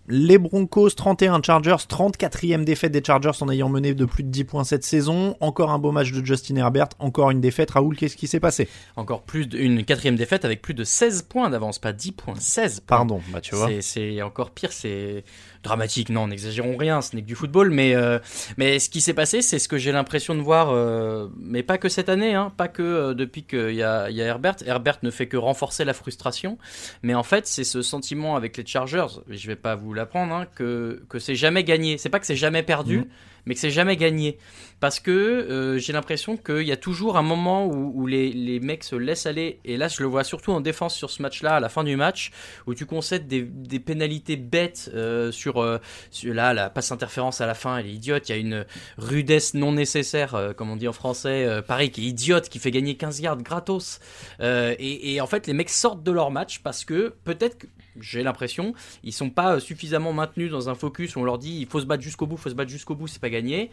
Les Broncos 31, Chargers 34e défaite des Chargers en ayant mené de plus de 10 points cette saison. Encore un beau match de Justin Herbert, encore une défaite. Raoul, qu'est-ce qui s'est passé? Encore plus d'une quatrième défaite avec plus de 16 points d'avance, pas 10 points, 16 points. Pardon, bah tu vois. C'est- C'est encore pire, c'est dramatique. Non, n'exagérons rien, ce n'est que du football. Mais, euh, mais ce qui s'est passé, c'est ce que j'ai l'impression de voir, euh, mais pas que cette année, hein, pas que euh, depuis qu'il y a, y a Herbert. Herbert ne fait que renforcer la frustration. Mais en fait, c'est ce sentiment avec les Chargers, je vais pas vous l'apprendre, hein, que, que c'est jamais gagné. C'est pas que c'est jamais perdu, Mhm. Mais que c'est jamais gagné. Parce que euh, j'ai l'impression qu'il y a toujours un moment où, les, mecs se laissent aller. Et là, je le vois surtout en défense sur ce match-là, à la fin du match, où tu concèdes des, pénalités bêtes euh, sur, euh, sur- Là, la passe interférence à la fin, elle est idiote. Il y a une rudesse non nécessaire, comme on dit en français, pareil, qui est idiote, qui fait gagner 15 yards gratos. Et, et en fait, les mecs sortent de leur match parce que peut-être j'ai l'impression, ils sont pas suffisamment maintenus dans un focus où on leur dit il faut se battre jusqu'au bout, faut se battre jusqu'au bout, c'est pas gagné.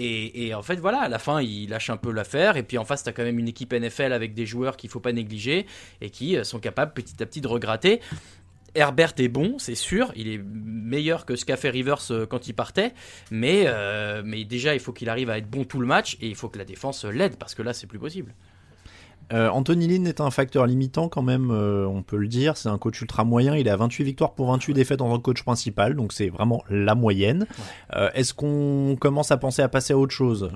Et, en fait, voilà, à la fin, ils lâchent un peu l'affaire. Et puis en face, tu as quand même une équipe NFL avec des joueurs qu'il faut pas négliger et qui euh, sont capables petit à petit de regratter. Herbert est bon, c'est sûr, il est meilleur que ce qu'a fait Rivers euh, quand il partait, mais, euh, mais déjà il faut qu'il arrive à être bon tout le match et il faut que la défense l'aide parce que là c'est plus possible. Euh, Anthony Lynn est un facteur limitant quand même, euh, on peut le dire. C'est un coach ultra moyen. Il a 28 victoires pour 28 défaites en tant que coach principal, donc c'est vraiment la moyenne. Euh, Est-ce qu'on commence à penser à passer à autre chose?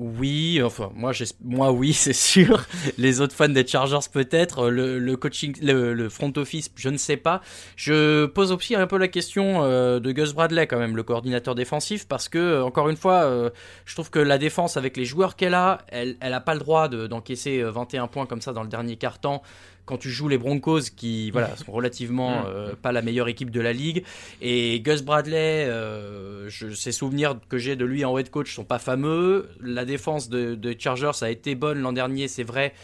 Oui, enfin moi, moi oui, c'est sûr. Les autres fans des Chargers peut-être. Le, le coaching, le, front office, je ne sais pas. Je pose aussi un peu la question euh, de Gus Bradley quand même, le coordinateur défensif, parce que euh, encore une fois, euh, je trouve que la défense avec les joueurs qu'elle a, elle, elle a pas le droit de- d'encaisser euh, 21 points comme ça dans le dernier quart-temps. Quand tu joues les Broncos, qui voilà sont relativement euh, pas la meilleure équipe de la ligue, et Gus Bradley, euh, je, ses souvenirs que j'ai de lui en head coach sont pas fameux. La défense de, de Chargers a été bonne l'an dernier, c'est vrai.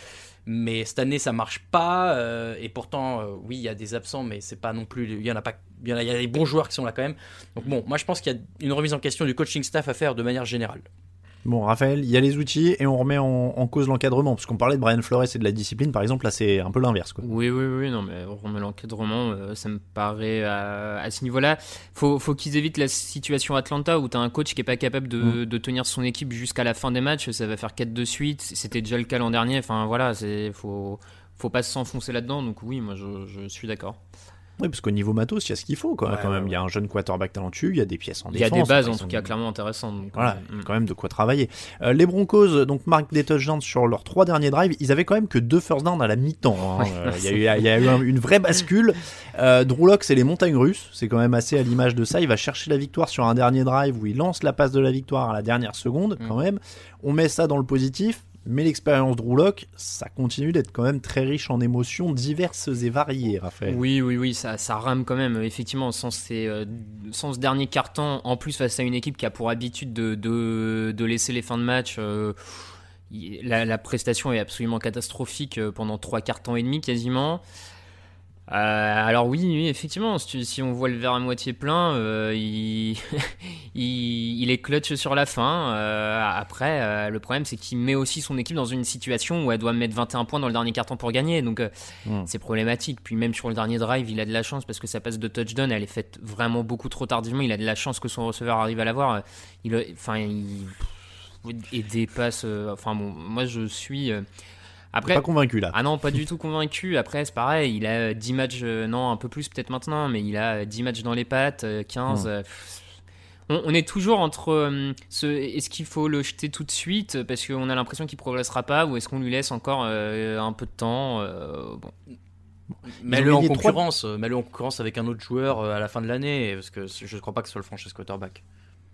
Mais cette année, ça marche pas. euh, et pourtant, euh, oui, il y a des absents, mais c'est pas non plus. Il y en a pas. Il y, en a, il y a des bons joueurs qui sont là quand même. Donc bon, moi je pense qu'il y a une remise en question du coaching staff à faire de manière générale. Bon, Raphaël, il y a les outils et on remet en, en cause l'encadrement. Parce qu'on parlait de Brian Flores et de la discipline, par exemple, là c'est un peu l'inverse. quoi. Oui, oui, oui, non, mais on remet l'encadrement, euh, ça me paraît à, à ce niveau-là. Faut, faut qu'ils évitent la situation Atlanta où tu as un coach qui est pas capable de, de tenir son équipe jusqu'à la fin des matchs. Ça va faire 4 de suite. C'était déjà le cas l'an dernier. Enfin, voilà, c'est faut, faut pas s'enfoncer là-dedans. Donc, oui, moi, je, je suis d'accord. Oui, parce qu'au niveau matos, il y a ce qu'il faut quoi, Ouais, quand même. Il y a un jeune quarterback talentueux, il y a des pièces en Il y a défense. des bases, en tout cas, clairement intéressantes. donc, Voilà, euh, mm. quand même de quoi travailler. Euh, les Broncos, donc marquent des touchdowns sur leurs trois derniers drives. Ils avaient quand même que deux first downs à la mi-temps. hein. Ouais, Euh, il, y a eu, il y a eu un- une vraie bascule. Euh, Drew c'est les montagnes russes. C'est quand même assez à l'image de ça. Il va chercher la victoire sur un dernier drive où il lance la passe de la victoire à la dernière seconde, quand même. On met ça dans le positif. Mais l'expérience Drew Lock, ça continue d'être quand même très riche en émotions diverses et variées, Raphaël. Oui, oui, oui, ça, rame quand même, effectivement, sans, euh, ce dernier carton, en plus face à une équipe qui a pour habitude de, de, de laisser les fins de match. euh, la, la prestation est absolument catastrophique euh, pendant trois cartons et demi quasiment. Euh, alors oui, oui, effectivement, si, on voit le verre à moitié plein, euh, il, il, il est clutch sur la fin. Euh, après, le problème c'est qu'il met aussi son équipe dans une situation où elle doit mettre 21 points dans le dernier carton pour gagner. Donc euh, Mm. c'est problématique. Puis même sur le dernier drive, il a de la chance parce que sa passe de touchdown, elle est faite vraiment beaucoup trop tardivement. Il a de la chance que son receveur arrive à l'avoir. Il, enfin, il et euh, enfin bon, moi je suis. Euh, après, Pas convaincu là. ah non, pas du tout convaincu. Après, c'est pareil, il a 10 matchs, euh, non, un peu plus peut-être maintenant, mais il a 10 matchs dans les pattes, euh, 15. Mm. euh, pff. on, on est toujours entre euh, ce, est-ce qu'il faut le jeter tout de suite parce qu'on a l'impression qu'il progressera pas, ou est-ce qu'on lui laisse encore euh, un peu de temps euh, bon. Mets-le en concurrence, euh, mets-le en concurrence avec un autre joueur euh, à la fin de l'année, parce que je ne crois pas que ce soit le franchise quarterback.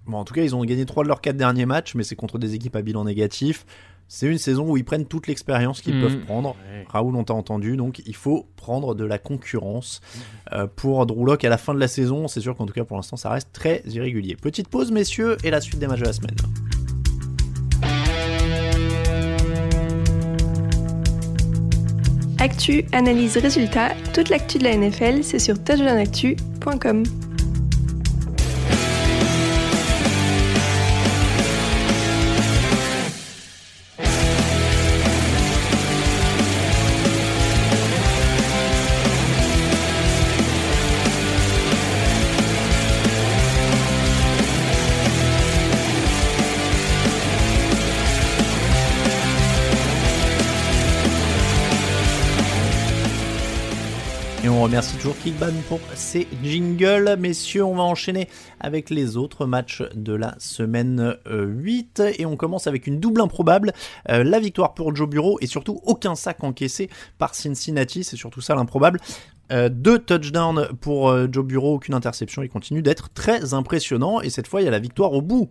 Bon, en tout cas, ils ont gagné trois de leurs quatre derniers matchs, mais c'est contre des équipes à bilan négatif. C'est une saison où ils prennent toute l'expérience qu'ils Mhm. peuvent prendre. Raoul, on t'a entendu, donc il faut prendre de la concurrence euh, pour Drew Lock à la fin de la saison. C'est sûr qu'en tout cas, pour l'instant, ça reste très irrégulier. Petite pause, messieurs, et la suite des matchs de la semaine. Actu, analyse, résultat, toute l'actu de la NFL, c'est sur touchdownactu.com. on remercie toujours Kickban pour ses jingles. Messieurs, on va enchaîner avec les autres matchs de la semaine 8 et on commence avec une double improbable. la victoire pour Joe Bureau et surtout aucun sac encaissé par Cincinnati, c'est surtout ça l'improbable. deux touchdowns pour Joe Bureau, aucune interception, il continue d'être très impressionnant et cette fois il y a la victoire au bout.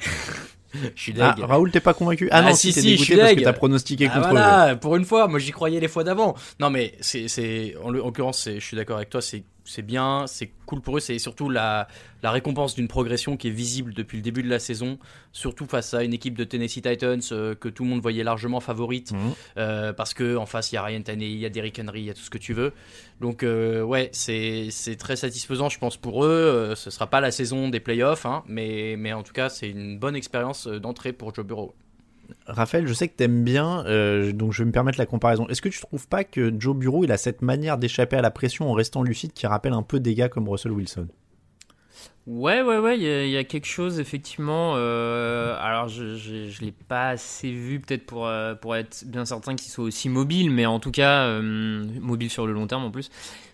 je suis ah, Raoul, t'es pas convaincu Ah, non, si, si, si je suis parce que t'as pronostiqué ah, contre voilà, pour une fois, moi j'y croyais les fois d'avant. Non, mais c'est, en l'occurrence, je suis d'accord avec toi, c'est c'est bien, c'est cool pour eux, c'est surtout la, la récompense d'une progression qui est visible depuis le début de la saison, surtout face à une équipe de Tennessee Titans euh, que tout le monde voyait largement favorite, mhm. euh, parce que en face il y a Ryan Tannehill, il y a Derrick Henry, il y a tout ce que tu veux. Donc euh, ouais, c'est très satisfaisant je pense pour eux, ce sera pas la saison des playoffs, hein, mais, mais en tout cas c'est une bonne expérience d'entrée pour Joe Burrow. Raphaël, je sais que t'aimes bien, euh, donc je vais me permettre la comparaison. Est-ce que tu trouves pas que Joe Bureau, il a cette manière d'échapper à la pression en restant lucide qui rappelle un peu des gars comme Russell Wilson? Ouais, ouais, ouais, il y, a quelque chose, effectivement. Euh, alors, je, je, l'ai pas assez vu, peut-être pour, euh, pour être bien certain qu'il soit aussi mobile, mais en tout cas, mobile sur le long terme en plus.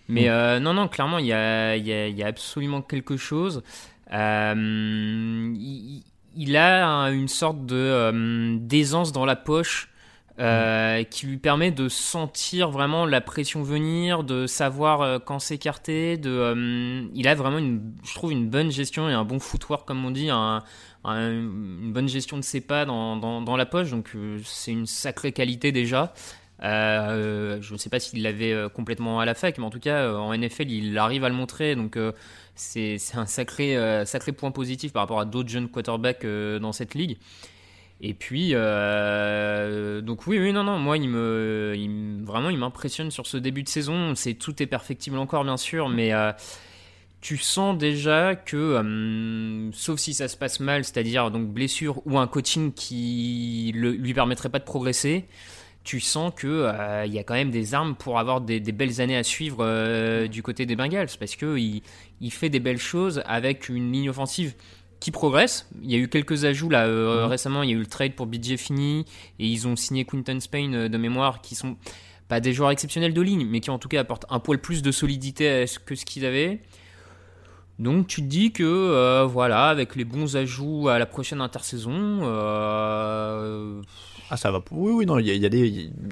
Mais mm. non, non, clairement, il y a, y, a, y a, absolument quelque chose. Il, il a une sorte de euh, d'aisance dans la poche euh, qui lui permet de sentir vraiment la pression venir, de savoir euh, quand s'écarter. De, il a vraiment, une, je trouve, une bonne gestion et un bon footwork, comme on dit, une bonne gestion de ses pas dans, dans, la poche. Donc c'est une sacrée qualité déjà. je ne sais pas s'il l'avait complètement à la fac, mais en tout cas en NFL il arrive à le montrer. Donc c'est un sacré, euh, sacré point positif par rapport à d'autres jeunes quarterbacks euh, dans cette ligue. Et puis, euh, donc oui, oui, non, non, moi, il me, vraiment, il m'impressionne sur ce début de saison. C'est tout est perfectible encore, bien sûr, mais tu sens déjà que, sauf si ça se passe mal, c'est-à-dire donc blessure ou un coaching qui ne lui permettrait pas de progresser, tu sens que euh, y a quand même des armes pour avoir des, belles années à suivre euh, du côté des Bengals parce que il, fait des belles choses avec une ligne offensive qui progresse. Il y a eu quelques ajouts là euh, mhm. récemment. Il y a eu le trade pour BJ Finney et ils ont signé Quinton Spain de mémoire qui sont pas des joueurs exceptionnels de ligne, mais qui en tout cas apportent un poil plus de solidité que ce qu'ils avaient. Donc tu te dis que voilà, avec les bons ajouts à la prochaine intersaison, ah, ça va. Oui, oui, non, il y a, y, a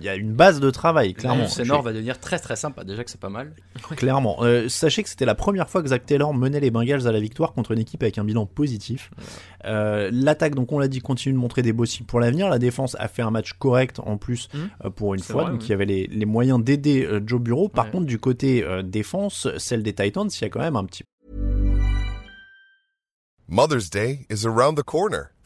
y a, une base de travail, clairement. Nord va devenir très très sympa, déjà que c'est pas mal. Clairement. Euh, sachez que c'était la première fois que Zach Taylor menait les Bengals à la victoire contre une équipe avec un bilan positif. Euh, L'attaque, donc on l'a dit, continue de montrer des beaux signes pour l'avenir. La défense a fait un match correct en plus mmh. euh, pour une fois, donc il y avait les, les moyens d'aider euh, Joe Bureau. Par contre, du côté défense, celle des Titans, il y a quand même un petit Mother's Day is around the corner.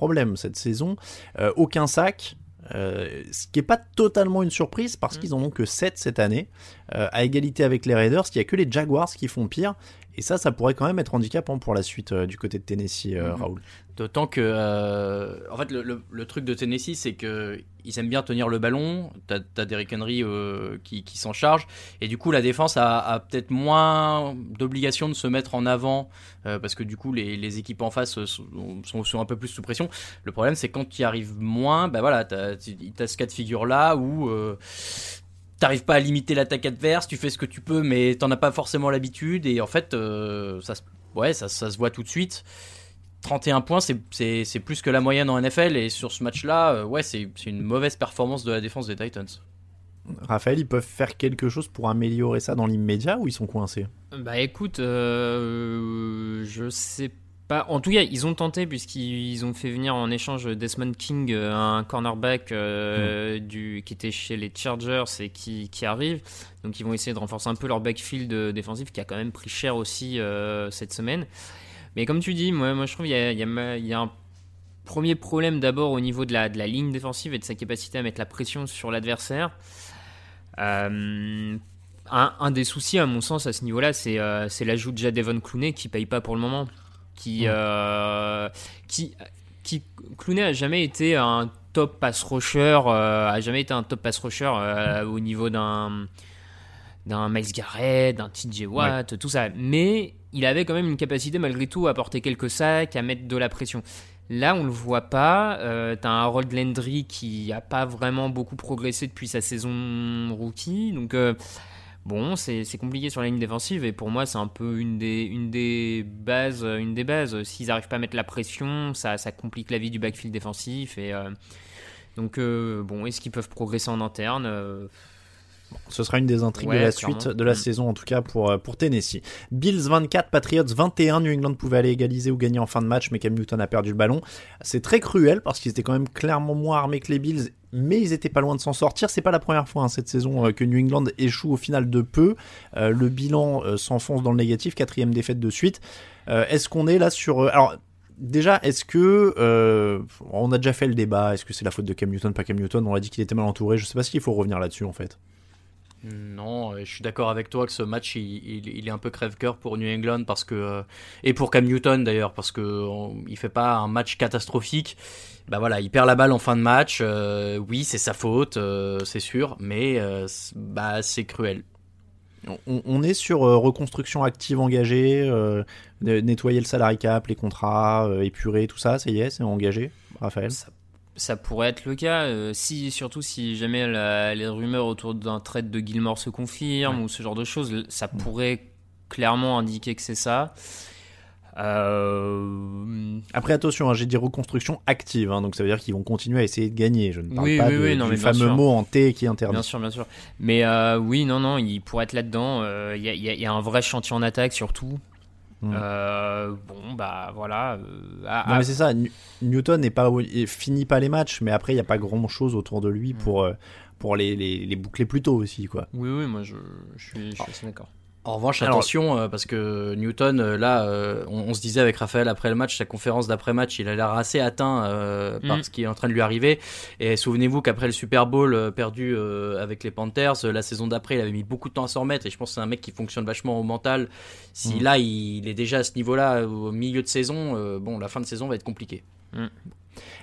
problème cette saison. Euh, aucun sac. Euh, ce qui n'est pas totalement une surprise parce mm. qu'ils en ont que 7 cette année, euh, à égalité avec les Raiders, il n'y a que les Jaguars qui font pire. Et ça, ça pourrait quand même être handicapant pour la suite du côté de Tennessee, mm-hmm. Raoul. D'autant que, euh, en fait, le, truc de Tennessee, c'est que ils aiment bien tenir le ballon. T'as as Derrick Henry euh, qui, s'en charge, et du coup, la défense a, peut-être moins d'obligation de se mettre en avant euh, parce que du coup, les, équipes en face sont, sont, un peu plus sous pression. Le problème, c'est quand tu y arrives moins, ben voilà, t'as as ce cas de figure là où t'arrives pas à limiter l'attaque adverse, tu fais ce que tu peux, mais t'en as pas forcément l'habitude, et en fait, ça, ouais, ça, ça se voit tout de suite. 31 points, c'est plus que la moyenne en NFL. Et sur ce match-là, euh, ouais, c'est une mauvaise performance de la défense des Titans. Raphaël, ils peuvent faire quelque chose pour améliorer ça dans l'immédiat ou ils sont coincés? Bah écoute, euh, je sais pas. En tout cas, ils ont tenté puisqu'ils ont fait venir en échange Desmond King, euh, un cornerback hmm. du, qui était chez les Chargers et qui, qui, arrive. Donc ils vont essayer de renforcer un peu leur backfield défensif qui a quand même pris cher aussi cette semaine. Mais comme tu dis, moi, moi je trouve qu'il y, y, a, un premier problème d'abord au niveau de la, de la, ligne défensive et de sa capacité à mettre la pression sur l'adversaire. Euh, un, un des soucis, à mon sens, à ce niveau-là, c'est euh, l'ajout de Jadevon Clooney qui paye pas pour le moment. Qui, euh, qui, qui Clooney a jamais été un top pass rusher, euh, a jamais été un top pass rusher euh, au niveau d'un d'un Miles Garrett, d'un TJ Watt, tout ça. Mais il avait quand même une capacité malgré tout à porter quelques sacs, à mettre de la pression. Là, on le voit pas. Euh, T'as un Harold Landry qui a pas vraiment beaucoup progressé depuis sa saison rookie. Donc, euh, bon, c'est compliqué sur la ligne défensive. Et pour moi, c'est un peu une des, bases. Une des bases. S'ils n'arrivent pas à mettre la pression, ça, complique la vie du backfield défensif. Et euh, donc, euh, bon, est-ce qu'ils peuvent progresser en interne? Ce sera une des intrigues Ouais, de la suite de la Mm. saison, en tout cas pour, euh, pour Tennessee. Bills 24, Patriots 21. New England pouvait aller égaliser ou gagner en fin de match, mais Cam Newton a perdu le ballon. C'est très cruel parce qu'ils étaient quand même clairement moins armés que les Bills, mais ils étaient pas loin de s'en sortir. C'est pas la première fois hein, cette saison euh, que New England échoue au final de peu. Euh, le bilan euh, s'enfonce dans le négatif, quatrième défaite de suite. Est-ce qu'on est là sur. alors, Déjà, est-ce que euh, on a déjà fait le débat Est-ce que c'est la faute de Cam Newton, pas Cam Newton? On a dit qu'il était mal entouré. Je sais pas s'il faut revenir là-dessus en fait. Non, euh, je suis d'accord avec toi que ce match il, il- il est un peu crève-cœur pour New England parce que euh, et pour Cam Newton d'ailleurs parce que on- il fait pas un match catastrophique. Bah voilà, il perd la balle en fin de match. euh, oui, c'est sa faute, euh, c'est sûr, mais euh, c'est- bah c'est cruel. On, on est sur reconstruction active engagée, euh, nettoyer le salary cap, les contrats, euh, épurer tout ça, ça y est, c'est engagé, Raphaël? Ça, ça pourrait être le cas, euh, si, surtout si jamais la- les rumeurs autour d'un trade de Gilmore se confirment ou ce genre de choses, ça pourrait clairement indiquer que c'est ça. Euh, Après, attention, hein, j'ai dit reconstruction active, hein, donc ça veut dire qu'ils vont continuer à essayer de gagner. Je ne parle Oui, pas oui, de- oui, non, du fameux mot en T qui est interdit. Bien sûr, bien sûr. Mais euh, oui, non, non, il pourrait être là-dedans. Y, y il y a un vrai chantier en attaque surtout. Mm. Euh, bon, bah voilà. euh, à- Non, mais c'est ça, New- Newton n'est pas, finit pas les matchs, mais après, il n'y a pas grand chose autour de lui pour, euh, pour les, les, les boucler plus tôt aussi, quoi. Oui, oui, moi je, je suis, je suis assez d'accord. En revanche, attention, euh, parce que Newton, euh, là, euh, on, on se disait avec Raphaël après le match, sa conférence d'après-match, il a l'air assez atteint euh, par Mm. ce qui est en train de lui arriver. Et souvenez-vous qu'après le Super Bowl perdu euh, avec les Panthers, la saison d'après, il avait mis beaucoup de temps à s'en remettre. Et je pense que c'est un mec qui fonctionne vachement au mental. Si Mm. là, il, est déjà à ce niveau-là au milieu de saison, euh, bon, la fin de saison va être compliquée.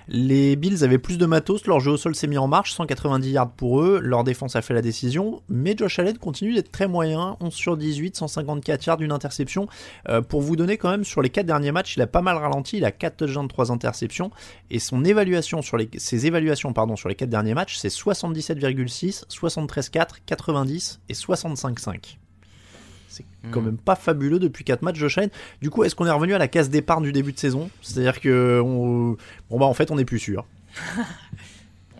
Les Bills avaient plus de matos, leur jeu au sol s'est mis en marche, 190 yards pour eux, leur défense a fait la décision, mais Josh Allen continue d'être très moyen, 11 sur 18, 154 yards, une interception. Euh, pour vous donner quand même, sur les 4 derniers matchs, il a pas mal ralenti, il a 4 touchdowns, 3 interceptions, et son évaluation sur ses évaluations sur les 4 derniers matchs, c'est 77,6, 73,4, 90 et 65,5. C'est quand même pas fabuleux depuis 4 matchs, Josh Allen. Du coup, est-ce qu'on est revenu à la case départ du début de saison? C'est-à-dire que, on- bon bah en fait, on n'est plus sûr.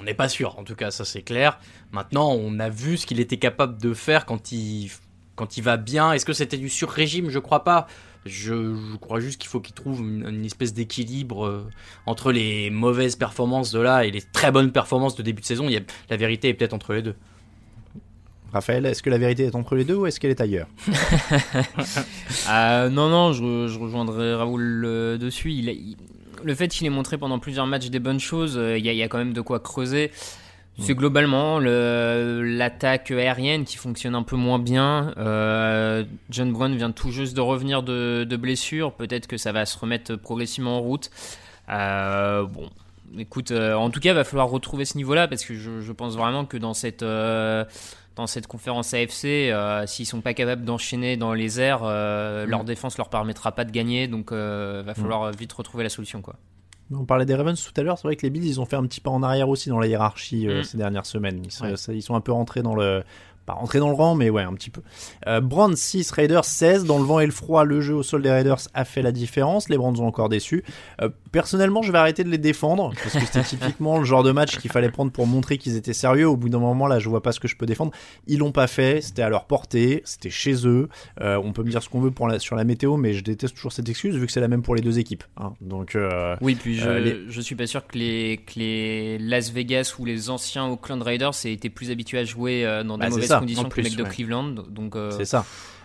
On n'est pas sûr, en tout cas, ça c'est clair. Maintenant, on a vu ce qu'il était capable de faire quand il, quand il va bien. Est-ce que c'était du sur-régime? Je crois pas. Je, crois juste qu'il faut qu'il trouve une, espèce d'équilibre euh, entre les mauvaises performances de là et les très bonnes performances de début de saison. La vérité est peut-être entre les deux. Raphaël, est-ce que la vérité est entre les deux ou est-ce qu'elle est ailleurs Euh, non, non, je, je rejoindrai Raoul euh, dessus. Il, a- il- le fait qu'il ait montré pendant plusieurs matchs des bonnes choses, euh, il y, a- il y a quand même de quoi creuser. C'est globalement le- l'attaque aérienne qui fonctionne un peu moins bien. John Brown vient tout juste de revenir de, de blessure. Peut-être que ça va se remettre progressivement en route. Bon, écoute, en tout cas, il va falloir retrouver ce niveau-là parce que je, je pense vraiment que dans cette, dans cette conférence AFC, euh, s'ils sont pas capables d'enchaîner dans les airs, euh, leur défense leur permettra pas de gagner. Donc, euh, va falloir vite retrouver la solution, quoi. On parlait des Ravens tout à l'heure, c'est vrai que les Bills, ils ont fait un petit pas en arrière aussi dans la hiérarchie euh, Mm. ces dernières semaines. Ils sont, Ouais. ça- ils sont un peu rentrés dans le... Pas rentrés dans le rang, mais ouais, un petit peu. Euh, Browns 6, Raiders 16. Dans le vent et le froid, le jeu au sol des Raiders a fait la différence. Les Browns ont encore déçu. Euh, personnellement, je vais arrêter de les défendre, parce que c'était typiquement le genre de match qu'il fallait prendre pour montrer qu'ils étaient sérieux. Au bout d'un moment, là, je vois pas ce que je peux défendre. Ils l'ont pas fait, c'était à leur portée, c'était chez eux. Euh, on peut me dire ce qu'on veut pour la- sur la météo, mais je déteste toujours cette excuse, vu que c'est la même pour les deux équipes. hein. Donc... euh, Oui, puis je, les- je suis pas sûr que les, que les Las Vegas ou les anciens Oakland Raiders aient été plus habitués à jouer dans des Bah, mauvaises ça, conditions que plus, mecs de ouais. Cleveland. Donc, euh, C'est ça.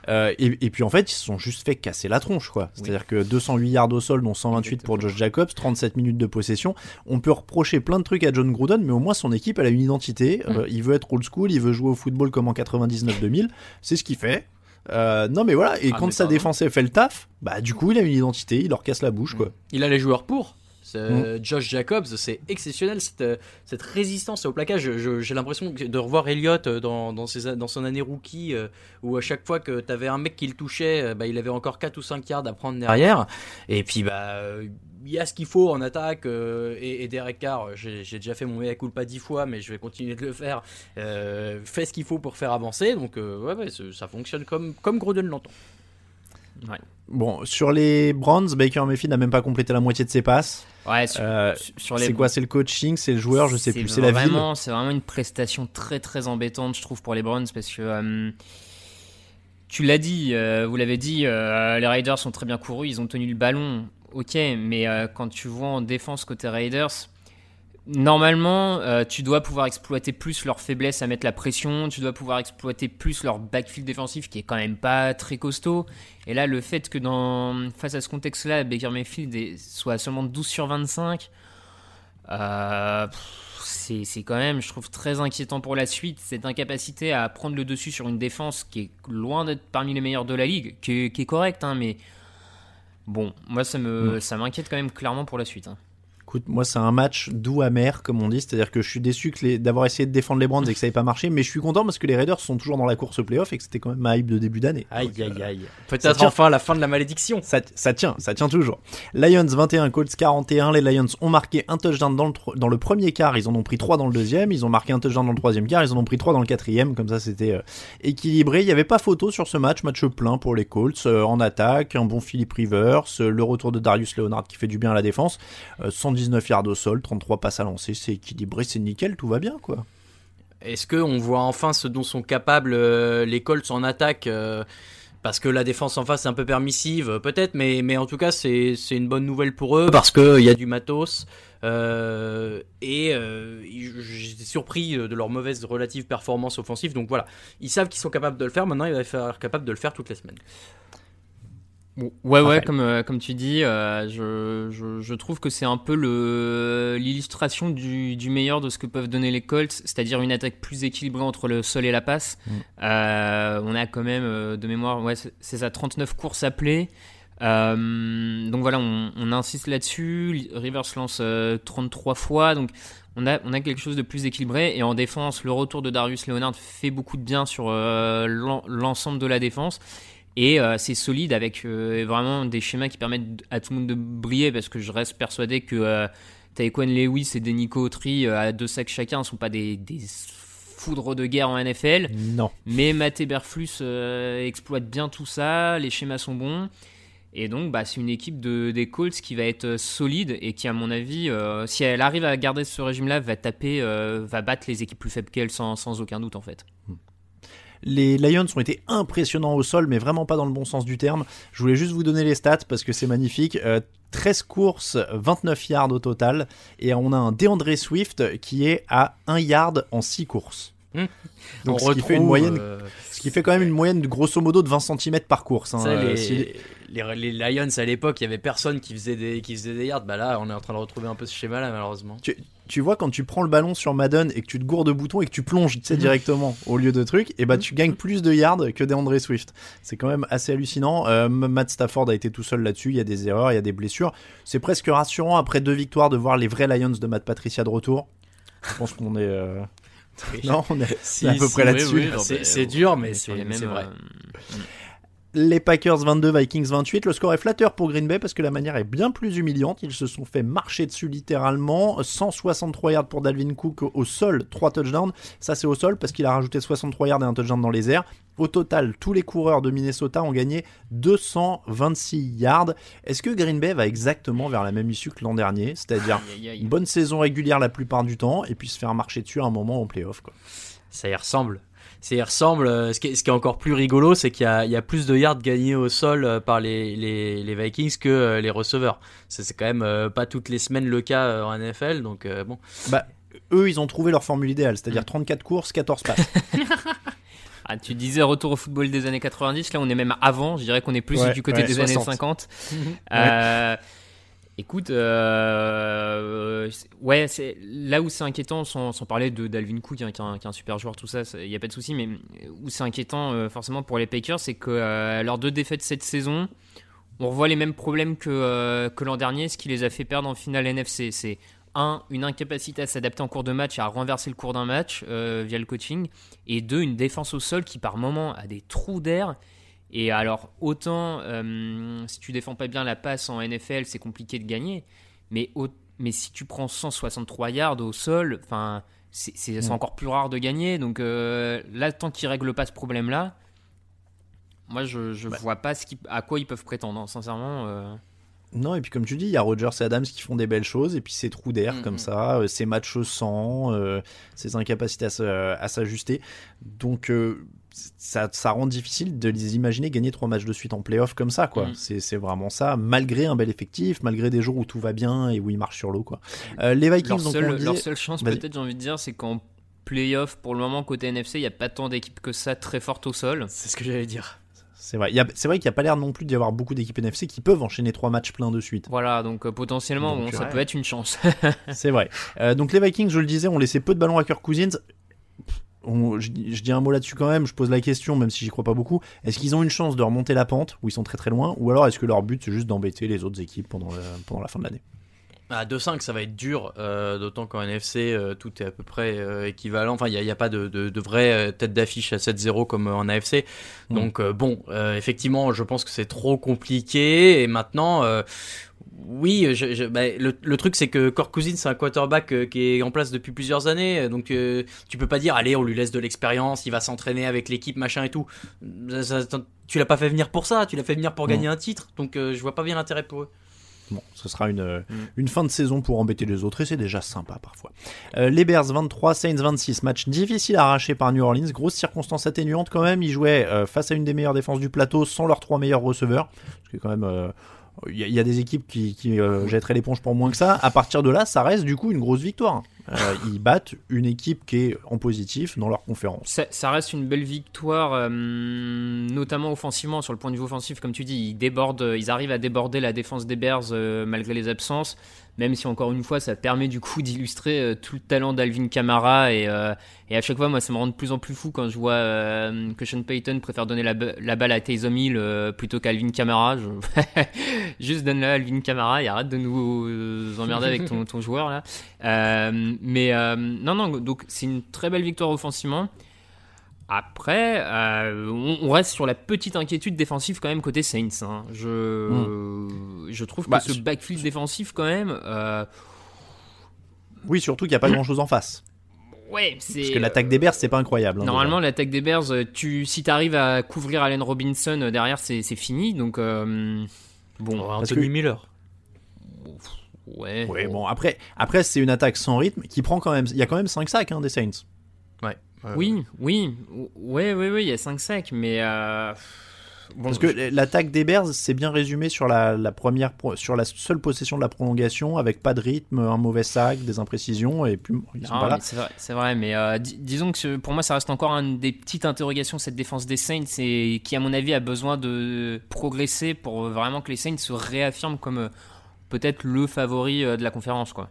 Euh, et, et puis en fait, ils se sont juste fait casser la tronche, quoi. C'est-à-dire que 208 yards au sol, dont 128 pour Josh Jacobs, 37 minutes de possession. On peut reprocher plein de trucs à John Gruden, mais au moins son équipe, elle a une identité. Euh, il veut être old school, il veut jouer au football comme en 99-2000. C'est ce qu'il fait. Euh, non mais voilà, et Ah, quand sa défense fait le taf, bah du coup il a une identité, il leur casse la bouche quoi. Il a les joueurs pour. Mm. Josh Jacobs, c'est exceptionnel cette, euh, cette résistance au plaquage. J'ai l'impression de revoir Elliott euh, dans, dans, ses- dans son année rookie, euh, où à chaque fois que tu avais un mec qui le touchait, euh, bah, il avait encore 4 ou 5 yards à prendre derrière. Et puis, bah, euh, il y a ce qu'il faut en attaque. euh, et, et Derek Carr, euh, j'ai déjà fait mon mea culpa 10 fois, mais je vais continuer de le faire. Euh, fait ce qu'il faut pour faire avancer. Donc, euh, ouais, ça fonctionne comme, comme Gruden l'entend. Bon, sur les Browns, Baker Mayfield n'a même pas complété la moitié de ses passes. Ouais, sur, Euh, sur les c'est quoi C'est le coaching C'est le joueur Je sais plus. C'est la ville C'est vraiment une prestation très très embêtante, je trouve, pour les Browns parce que. euh, tu l'as dit, euh, vous l'avez dit, euh, les Raiders ont très bien couru, ils ont tenu le ballon, ok, mais quand tu vois en défense côté Raiders, normalement, euh, tu dois pouvoir exploiter plus leur faiblesse à mettre la pression, tu dois pouvoir exploiter plus leur backfield défensif qui est quand même pas très costaud. Et là, le fait que dans, face à ce contexte-là, Baker Mayfield soit seulement 12 sur 25, euh, c'est quand même, je trouve, très inquiétant pour la suite. Cette incapacité à prendre le dessus sur une défense qui est loin d'être parmi les meilleures de la ligue, qui est, qui est correcte, hein, mais bon, moi ça me ça m'inquiète quand même clairement pour la suite. hein. Écoute, moi c'est un match doux amer comme on dit, c'est-à-dire que je suis déçu que les- d'avoir essayé de défendre les Browns et que ça n'ait pas marché, mais je suis content parce que les Raiders sont toujours dans la course au playoff et que c'était quand même ma hype de début d'année. Aïe, Donc, euh, aïe, aïe. Peut-être enfin la fin de la malédiction. Ça, ça tient, ça tient toujours. Lions 21, Colts 41. Les Lions ont marqué un touchdown dans le, dans le premier quart, ils en ont pris 3 dans le deuxième. Ils ont marqué un touchdown dans le troisième quart, ils en ont pris 3 dans le quatrième. Comme ça, c'était euh, équilibré. Il n'y avait pas photo sur ce match, match plein pour les Colts. euh, en attaque, un bon Philip Rivers, euh, le retour de Darius Leonard qui fait du bien à la défense. euh, 119 yards au sol, 33 passes à lancer, c'est équilibré, c'est nickel, tout va bien quoi. Est-ce qu'on voit enfin ce dont sont capables euh, les Colts en attaque euh, parce que la défense en face est un peu permissive, peut-être, mais, mais en tout cas c'est une bonne nouvelle pour eux parce qu'il y a du matos. euh, et j'étais surpris de leur mauvaise relative performance offensive. Donc voilà, ils savent qu'ils sont capables de le faire. Maintenant, il va être capable de le faire toutes les semaines. Ouais, ouais, comme, euh, comme tu dis, euh, je, je, je trouve que c'est un peu le l'illustration du, du meilleur de ce que peuvent donner les Colts, c'est-à-dire une attaque plus équilibrée entre le sol et la passe. Mm. Euh, on a quand même, de mémoire, ouais, c'est ça, 39 courses appelées. Donc voilà, on, on insiste là-dessus. Rivers lance euh, 33 fois, donc on a, on a quelque chose de plus équilibré. Et en défense, le retour de Darius Leonard fait beaucoup de bien sur l'en- l'ensemble de la défense. Et euh, c'est solide avec euh, vraiment des schémas qui permettent à tout le monde de briller parce que je reste persuadé que euh, Taekwon Lewis et Denico Autry euh, à deux sacs chacun ne sont pas des, des foudres de guerre en NFL. Non. Mais Matt Berflus exploite bien tout ça, les schémas sont bons. Et donc, bah, c'est une équipe de, des Colts qui va être solide et qui, à mon avis, euh, si elle arrive à garder ce régime-là, va taper, euh, va battre les équipes plus faibles qu'elle sans, sans aucun doute, en fait. Les Lions ont été impressionnants au sol, mais vraiment pas dans le bon sens du terme. Je voulais juste vous donner les stats parce que c'est magnifique. Euh, 13 courses, 29 yards au total. Et on a un DeAndre Swift qui est à 1 yard en 6 courses. Hmm. Donc On ce qui fait une moyenne, euh, ce qui fait quand même une moyenne de grosso modo de 20 cm par course. hein. Ça, Euh, les, si les- les, les Lions à l'époque, il y avait personne qui faisait des qui faisait des yards. Bah là, on est en train de retrouver un peu ce schéma-là, malheureusement. tu, tu vois quand tu prends le ballon sur Madden et que tu te gourdes de boutons et que tu plonges tu sais, directement au lieu de trucs, et bah tu gagnes plus de yards que DeAndre Swift. C'est quand même assez hallucinant. Euh, Matt Stafford a été tout seul là-dessus. Il y a des erreurs, il y a des blessures. C'est presque rassurant après deux victoires de voir les vrais Lions de Matt Patricia de retour. Je pense qu'on est. euh, Non, on est, Si, à peu si, près oui, là-dessus. oui, C'est- dur, mais c'est vrai. euh, Les Packers 22, Vikings 28. Le score est flatteur pour Green Bay parce que la manière est bien plus humiliante. Ils se sont fait marcher dessus littéralement. 163 yards pour Dalvin Cook au- sol, 3 touchdowns. Ça, c'est au sol parce qu'il a rajouté 63 yards et un touchdown dans les airs. Au total, tous les coureurs de Minnesota ont gagné 226 yards. Est-ce que Green Bay va exactement vers la même issue que l'an dernier? C'est-à-dire une bonne saison régulière la plupart du temps et puis se faire marcher dessus à un moment en playoff. Quoi. Ça y ressemble. Ça y ressemble. Euh, Ce qui est, ce qui est encore plus rigolo, c'est qu'il y a, il y a plus de yards gagnés au sol euh, par les, les, les Vikings que euh, les receveurs. C'est quand même pas toutes les semaines le cas en NFL. Donc bon. Bah, eux, ils ont trouvé leur formule idéale, c'est-à-dire 34 courses, 14 passes. Ah, tu disais retour au football des années 90, là on est même avant, je dirais qu'on est plus Ouais, du côté ouais, des 60. années 50. Euh, Écoute, euh, ouais, là où c'est inquiétant, sans, parler de d'Alvin Cook, hein, qui, est un, super joueur, tout ça, il n'y a pas de souci, mais où c'est inquiétant euh, forcément pour les Packers, c'est que euh, leurs deux défaites cette saison, on revoit les mêmes problèmes que, que l'an dernier, ce qui les a fait perdre en finale NFC. C'est un, une incapacité à s'adapter en cours de match et à renverser le cours d'un match via le coaching, et deux, une défense au sol qui par moment a des trous d'air. Et alors, autant euh, si tu défends pas bien la passe en NFL, c'est compliqué de gagner, mais, au- mais si tu prends 163 yards au sol, enfin, c'est Mm. encore plus rare de gagner. Donc euh, là, tant qu'ils règlent pas ce problème-là, moi je, je vois pas ce qui- à quoi ils peuvent prétendre, hein, sincèrement. euh. Non, et puis comme tu dis, il y a Rogers et Adams qui font des belles choses, et puis ces trous d'air Mhm. comme ça, euh, ces matchs sans, ces incapacités à s'ajuster. Donc ça, ça rend difficile de les imaginer gagner trois matchs de suite en playoff comme ça, quoi. Mhm. C'est vraiment ça, malgré un bel effectif, malgré des jours où tout va bien et où ils marchent sur l'eau, quoi. Euh, les Vikings, Leur donc seule, on le disait- leur seule chance, peut-être, j'ai envie de dire, c'est qu'en playoff, pour le moment, côté NFC, il n'y a pas tant d'équipes que ça très fortes au sol. C'est ce que j'allais dire. C'est vrai, c'est vrai qu'il n'y a pas l'air non plus d'y avoir beaucoup d'équipes NFC qui peuvent enchaîner trois matchs pleins de suite. Voilà, donc euh, potentiellement, Donc, bon, ça peut être une chance. C'est vrai. Euh, donc les Vikings, je le disais, ont laissé peu de ballons à Kirk Cousins. On- je, dis- je dis un mot là-dessus quand même, je pose la question, même si j'y crois pas beaucoup. Est-ce qu'ils ont une chance de remonter la pente, où ils sont très très loin, ou alors est-ce que leur but c'est juste d'embêter les autres équipes pendant, le- pendant la fin de l'année? À 2-5, ça va être dur, euh, d'autant qu'en NFC, euh, tout est à peu près euh, équivalent. Enfin, il n'y a, il y a pas de, de, de vraie tête d'affiche à 7-0 comme en AFC. Mm. Donc, bon, effectivement, je pense que c'est trop compliqué. Et maintenant, oui, je, je- bah, le, le truc, c'est que Kirk Cousins, c'est un quarterback euh, qui est en place depuis plusieurs années. Donc, euh, tu peux pas dire, allez, on lui laisse de l'expérience, il va s'entraîner avec l'équipe, machin et tout. Ça- ça- tu l'as pas fait venir pour ça, tu l'as fait venir pour Non. gagner un titre. Donc, euh, je vois pas bien l'intérêt pour eux. Bon, ce sera une, euh, Mm. une fin de saison pour embêter les autres, et c'est déjà sympa parfois. Euh, les Bears 23, Saints 26, match difficile à arracher par New Orleans, grosse circonstance atténuante quand même, ils jouaient euh, face à une des meilleures défenses du plateau sans leurs trois meilleurs receveurs, parce que quand même... euh, il y, a- des équipes qui, qui euh, jetteraient l'éponge pour moins que ça. À partir de là, ça reste du coup une grosse victoire. Euh, ils battent une équipe qui est en positif dans leur conférence. Ça, reste une belle victoire, euh, notamment offensivement, sur le point de vue offensif, comme tu dis, ils débordent, ils arrivent à déborder la défense des Bears euh, malgré les absences, même si encore une fois, ça permet du coup d'illustrer tout le talent d'Alvin Kamara et, à chaque fois, moi, ça me rend de plus en plus fou quand je vois que Sean Payton préfère donner la, ba- la balle à Taysom Hill plutôt qu'Alvin Kamara. Juste donne-la à Alvin Kamara et arrête de nous emmerder avec ton, ton joueur là. Mais euh, non, non, donc c'est une très belle victoire offensivement. Après, euh, on, on reste sur la petite inquiétude défensive quand même côté Saints. hein. Je, je trouve que Bah, ce su- backfield défensif quand même, euh, Oui, surtout qu'il n'y a pas grand chose en face. ouais, c'est. Parce que l'attaque des Bears, c'est pas incroyable. hein, Normalement, l'attaque des Bears, tu, si tu arrives à couvrir Allen Robinson derrière, c'est c'est fini. Donc, euh, bon, Anthony que- Miller. Ouais. Ouais, bon, après, après c'est une attaque sans rythme qui prend quand même. Il y a quand même 5 sacs hein, des Saints. Ouais. Euh, Oui, oui, ouais, ouais, ouais, il y a 5 sacs, mais. euh, bon, Parce que l'attaque des Bears, c'est bien résumé sur la, la première, sur la seule possession de la prolongation, avec pas de rythme, un mauvais sac, des imprécisions, et puis ils sont Ah, pas là. C'est vrai, c'est vrai, mais euh, dis- disons que pour moi, ça reste encore une des petites interrogations cette défense des Saints, et qui, à mon avis, a besoin de progresser pour vraiment que les Saints se réaffirment comme euh, peut-être le favori euh, de la conférence, quoi.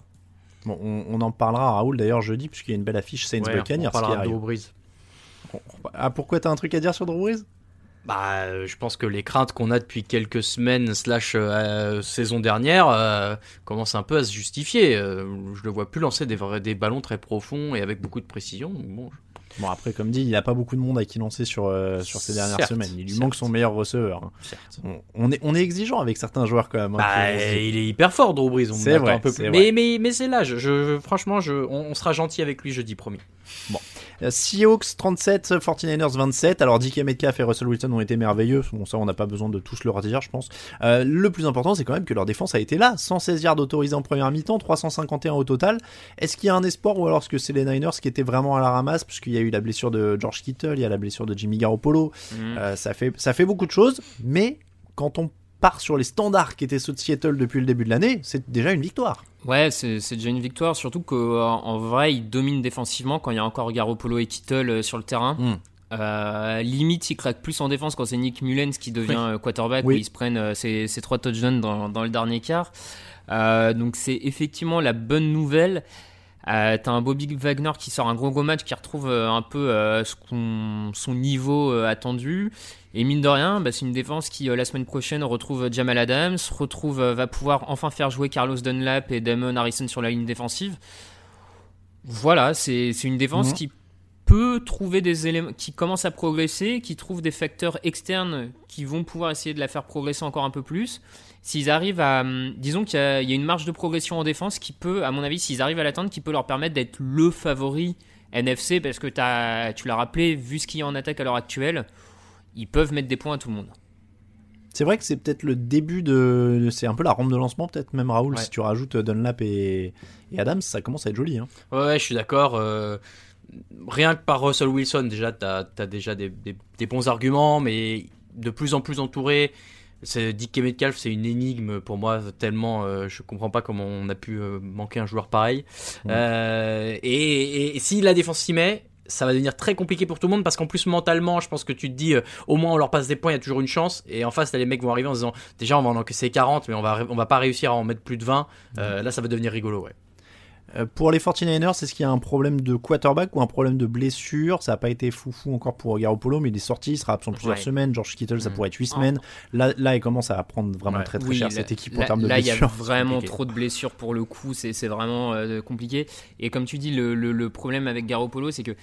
Bon, on, on en parlera, Raoul, d'ailleurs, jeudi, puisqu'il y a une belle affiche Saints Ouais, Buccaneers on qui parlera de Brees. Ah, pourquoi t'as un truc à dire sur Drew Brees? Bah, euh, je pense que les craintes qu'on a depuis quelques semaines slash euh, saison dernière euh, commencent un peu à se justifier. Euh, je le vois plus lancer des, vrais, des ballons très profonds et avec beaucoup de précision. donc Bon, Bon, après, comme dit, il a pas beaucoup de monde à qui lancer sur, euh, sur ces dernières Certes, semaines. Il lui certes. manque son meilleur receveur. hein. On, on est, on est exigeant avec certains joueurs quand même. hein, Bah, qui- il est hyper fort, Drew Brees. On vrai, un peu plus. Mais, mais, mais c'est là. Je, je- franchement, je, on, on sera gentil avec lui jeudi, promis. Euh, Seahawks 37, 49ers 27. Alors DK Metcalf et Russell Wilson ont été merveilleux. Bon, ça, on n'a pas besoin de tous le redire, je pense. Euh, le plus important, c'est quand même que leur défense a été là. 116 yards autorisés en première mi-temps, 351 au total. Est-ce qu'il y a un espoir ou alors est-ce que c'est les Niners qui étaient vraiment à la ramasse? Puisqu'il y a eu la blessure de George Kittle, il y a la blessure de Jimmy Garoppolo. Mhm. Euh, ça, fait, ça fait beaucoup de choses. Mais quand on part sur les standards qui étaient ceux de Seattle depuis le début de l'année, c'est déjà une victoire. Ouais, c'est déjà une victoire, surtout qu'en en vrai, ils dominent défensivement quand il y a encore Garoppolo et Kittle euh, sur le terrain. Mm. Euh, limite, il craque plus en défense quand c'est Nick Mullens qui devient quarterback, où ils se prennent ses, trois touchdowns dans, dans, le dernier quart. donc c'est effectivement la bonne nouvelle. Euh, T'as un Bobby Wagner qui sort un gros gros match qui retrouve un peu son niveau attendu. Et mine de rien, bah, c'est une défense qui la semaine prochaine retrouve Jamal Adams, retrouve, va pouvoir enfin faire jouer Carlos Dunlap et Damon Harrison sur la ligne défensive. Voilà, c'est une défense mhm. qui peut trouver des éléments, qui commence à progresser, qui trouve des facteurs externes qui vont pouvoir essayer de la faire progresser encore un peu plus. S'ils arrivent à, hum, disons qu'il y, a une marge de progression en défense qui peut, à mon avis, s'ils arrivent à l'atteindre, qui peut leur permettre d'être le favori NFC parce que as, tu l'as rappelé, vu ce qu'il y a en attaque à l'heure actuelle, ils peuvent mettre des points à tout le monde. C'est vrai que c'est peut-être le début de. C'est un peu la rampe de lancement, peut-être même Raoul, si tu rajoutes Dunlap et, et Adams, ça commence à être joli. Hein. Ouais, je suis d'accord. Euh, rien que par Russell Wilson, déjà, tu as, déjà des, bons arguments, mais de plus en plus entouré. Dick Metcalf, c'est une énigme pour moi, tellement euh, je comprends pas comment on a pu euh, manquer un joueur pareil. et, et, et, si la défense s'y met, ça va devenir très compliqué pour tout le monde parce qu'en plus mentalement je pense que tu te dis euh, au moins on leur passe des points il y a toujours une chance. Et en face les mecs vont arriver en disant déjà on va en encaisser 40 mais on va on va pas réussir à en mettre plus de 20 euh, là ça va devenir rigolo ouais pour les 49ers, est-ce qu'il y a un problème de quarterback ou un problème de blessure? Ça n'a pas été foufou encore pour Garoppolo, mais il est sorti, il sera absent plusieurs semaines. George Kittle, ça mm. pourrait être 8 semaines. Là, là, il commence à prendre vraiment très très cher cette équipe en termes de blessures. Là, il y a vraiment trop de blessures pour le coup, c'est vraiment compliqué. Et comme tu dis, le, le, le problème avec Garoppolo, c'est que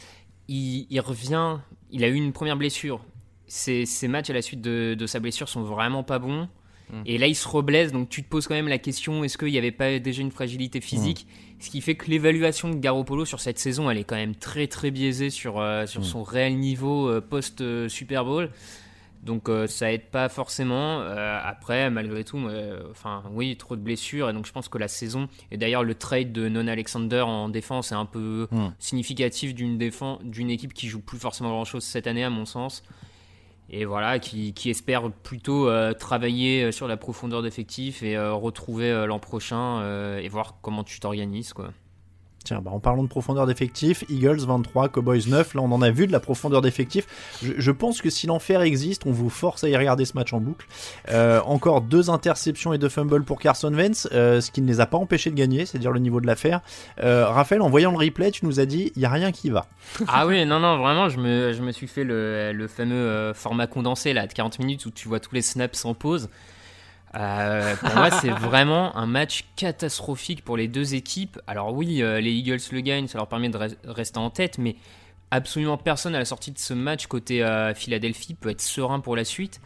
il, revient, il a eu une première blessure. Ses, matchs à la suite de, sa blessure sont vraiment pas bons. Mm. Et là, il se reblesse, donc tu te poses quand même la question est-ce qu'il n'y avait pas déjà une fragilité physique mm. Ce qui fait que l'évaluation de Garoppolo sur cette saison, elle est quand même très très biaisée sur, euh, sur mm. son réel niveau euh, post-Super Bowl. Donc euh, ça aide pas forcément. Euh, après, malgré tout, enfin oui, trop de blessures et donc je pense que la saison et d'ailleurs le trade de Non Alexander en défense est un peu significatif d'une défense d'une équipe qui joue plus forcément grand chose cette année à mon sens. Et voilà, qui, qui espère plutôt euh, travailler sur la profondeur d'effectifs et retrouver l'an prochain et voir comment tu t'organises quoi. Tiens, bah en parlant de profondeur d'effectif, Eagles 23, Cowboys 9, là on en a vu de la profondeur d'effectif. Je, pense que si l'enfer existe, on vous force à y regarder ce match en boucle. Euh, encore deux interceptions et deux fumbles pour Carson Wentz, euh, ce qui ne les a pas empêchés de gagner, c'est-à-dire le niveau de l'affaire. Euh, Raphaël, en voyant le replay, tu nous as dit, il n'y a rien qui va. Ah oui, non, non, vraiment, je me, je me suis fait le, le fameux format condensé là, de 40 minutes où tu vois tous les snaps sans pause. Euh, pour moi, c'est vraiment un match catastrophique pour les deux équipes. Alors oui, euh, les Eagles le gagnent, ça leur permet de rester en tête, mais absolument personne à la sortie de ce match côté euh, Philadelphie peut être serein pour la suite.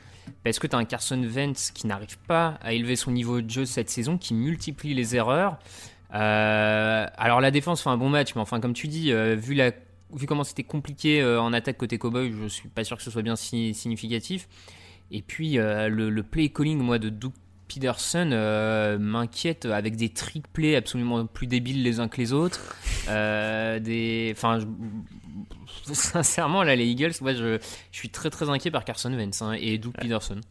Parce que tu as un Carson Wentz qui n'arrive pas à élever son niveau de jeu cette saison, qui multiplie les erreurs. alors la défense fait un bon match, mais enfin comme tu dis, vu, comment c'était compliqué en attaque côté Cowboy, je suis pas sûr que ce soit bien si significatif. Et puis euh, le, play calling moi de Doug Peterson euh, m'inquiète avec des trick plays absolument plus débiles les uns que les autres. Euh, des, enfin, sincèrement là les Eagles, moi je, je, suis très très inquiet par Carson Wentz hein, et Doug Peterson.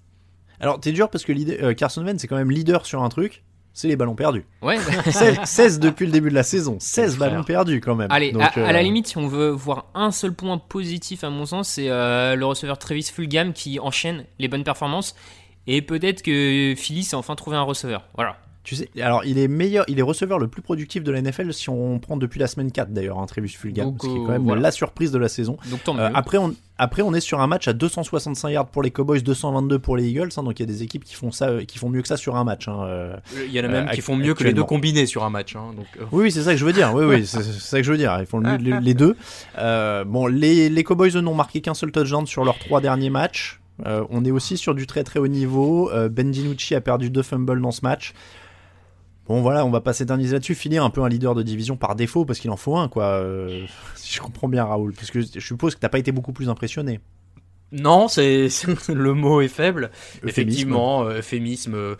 Alors t'es dur parce que Carson Wentz c'est quand même leader sur un truc c'est les ballons perdus. Ouais. 16, depuis le début de la saison. 16 ballons perdus quand même. Allez, à, la euh, limite, si on veut voir un seul point positif à mon sens, c'est euh, le receveur Travis Fulgham qui enchaîne les bonnes performances. Et peut-être que Philly s'est enfin trouvé un receveur. Voilà. Tu sais, alors il est meilleur, il est receveur le plus productif de la NFL si on prend depuis la semaine 4 d'ailleurs, un hein, Fulgham, ce qui est quand même la surprise de la saison. Euh, après, on, après, on est sur un match à 265 yards pour les Cowboys, 222 pour les Eagles, hein, donc il y a des équipes qui font ça, euh, qui font mieux que ça sur un match. Hein, euh, il y en a même qui font mieux que les deux combinés sur un match. donc, Oui, c'est ça que je veux dire. Oui, oui, c'est ça que je veux dire. Ils font les, deux. bon, les, les Cowboys n'ont marqué qu'un seul touchdown sur leurs trois derniers matchs. on est aussi sur du très très haut niveau. ben DiNucci a perdu deux fumbles dans ce match. Bon voilà, on va pas s'éterniser là-dessus. Finir un peu un leader de division par défaut parce qu'il en faut un, quoi. Euh, si je comprends bien, Raoul, parce que je suppose que t'as pas été beaucoup plus impressionné. Non, c'est le mot est faible. Effectivement, euh, euphémisme. Euh,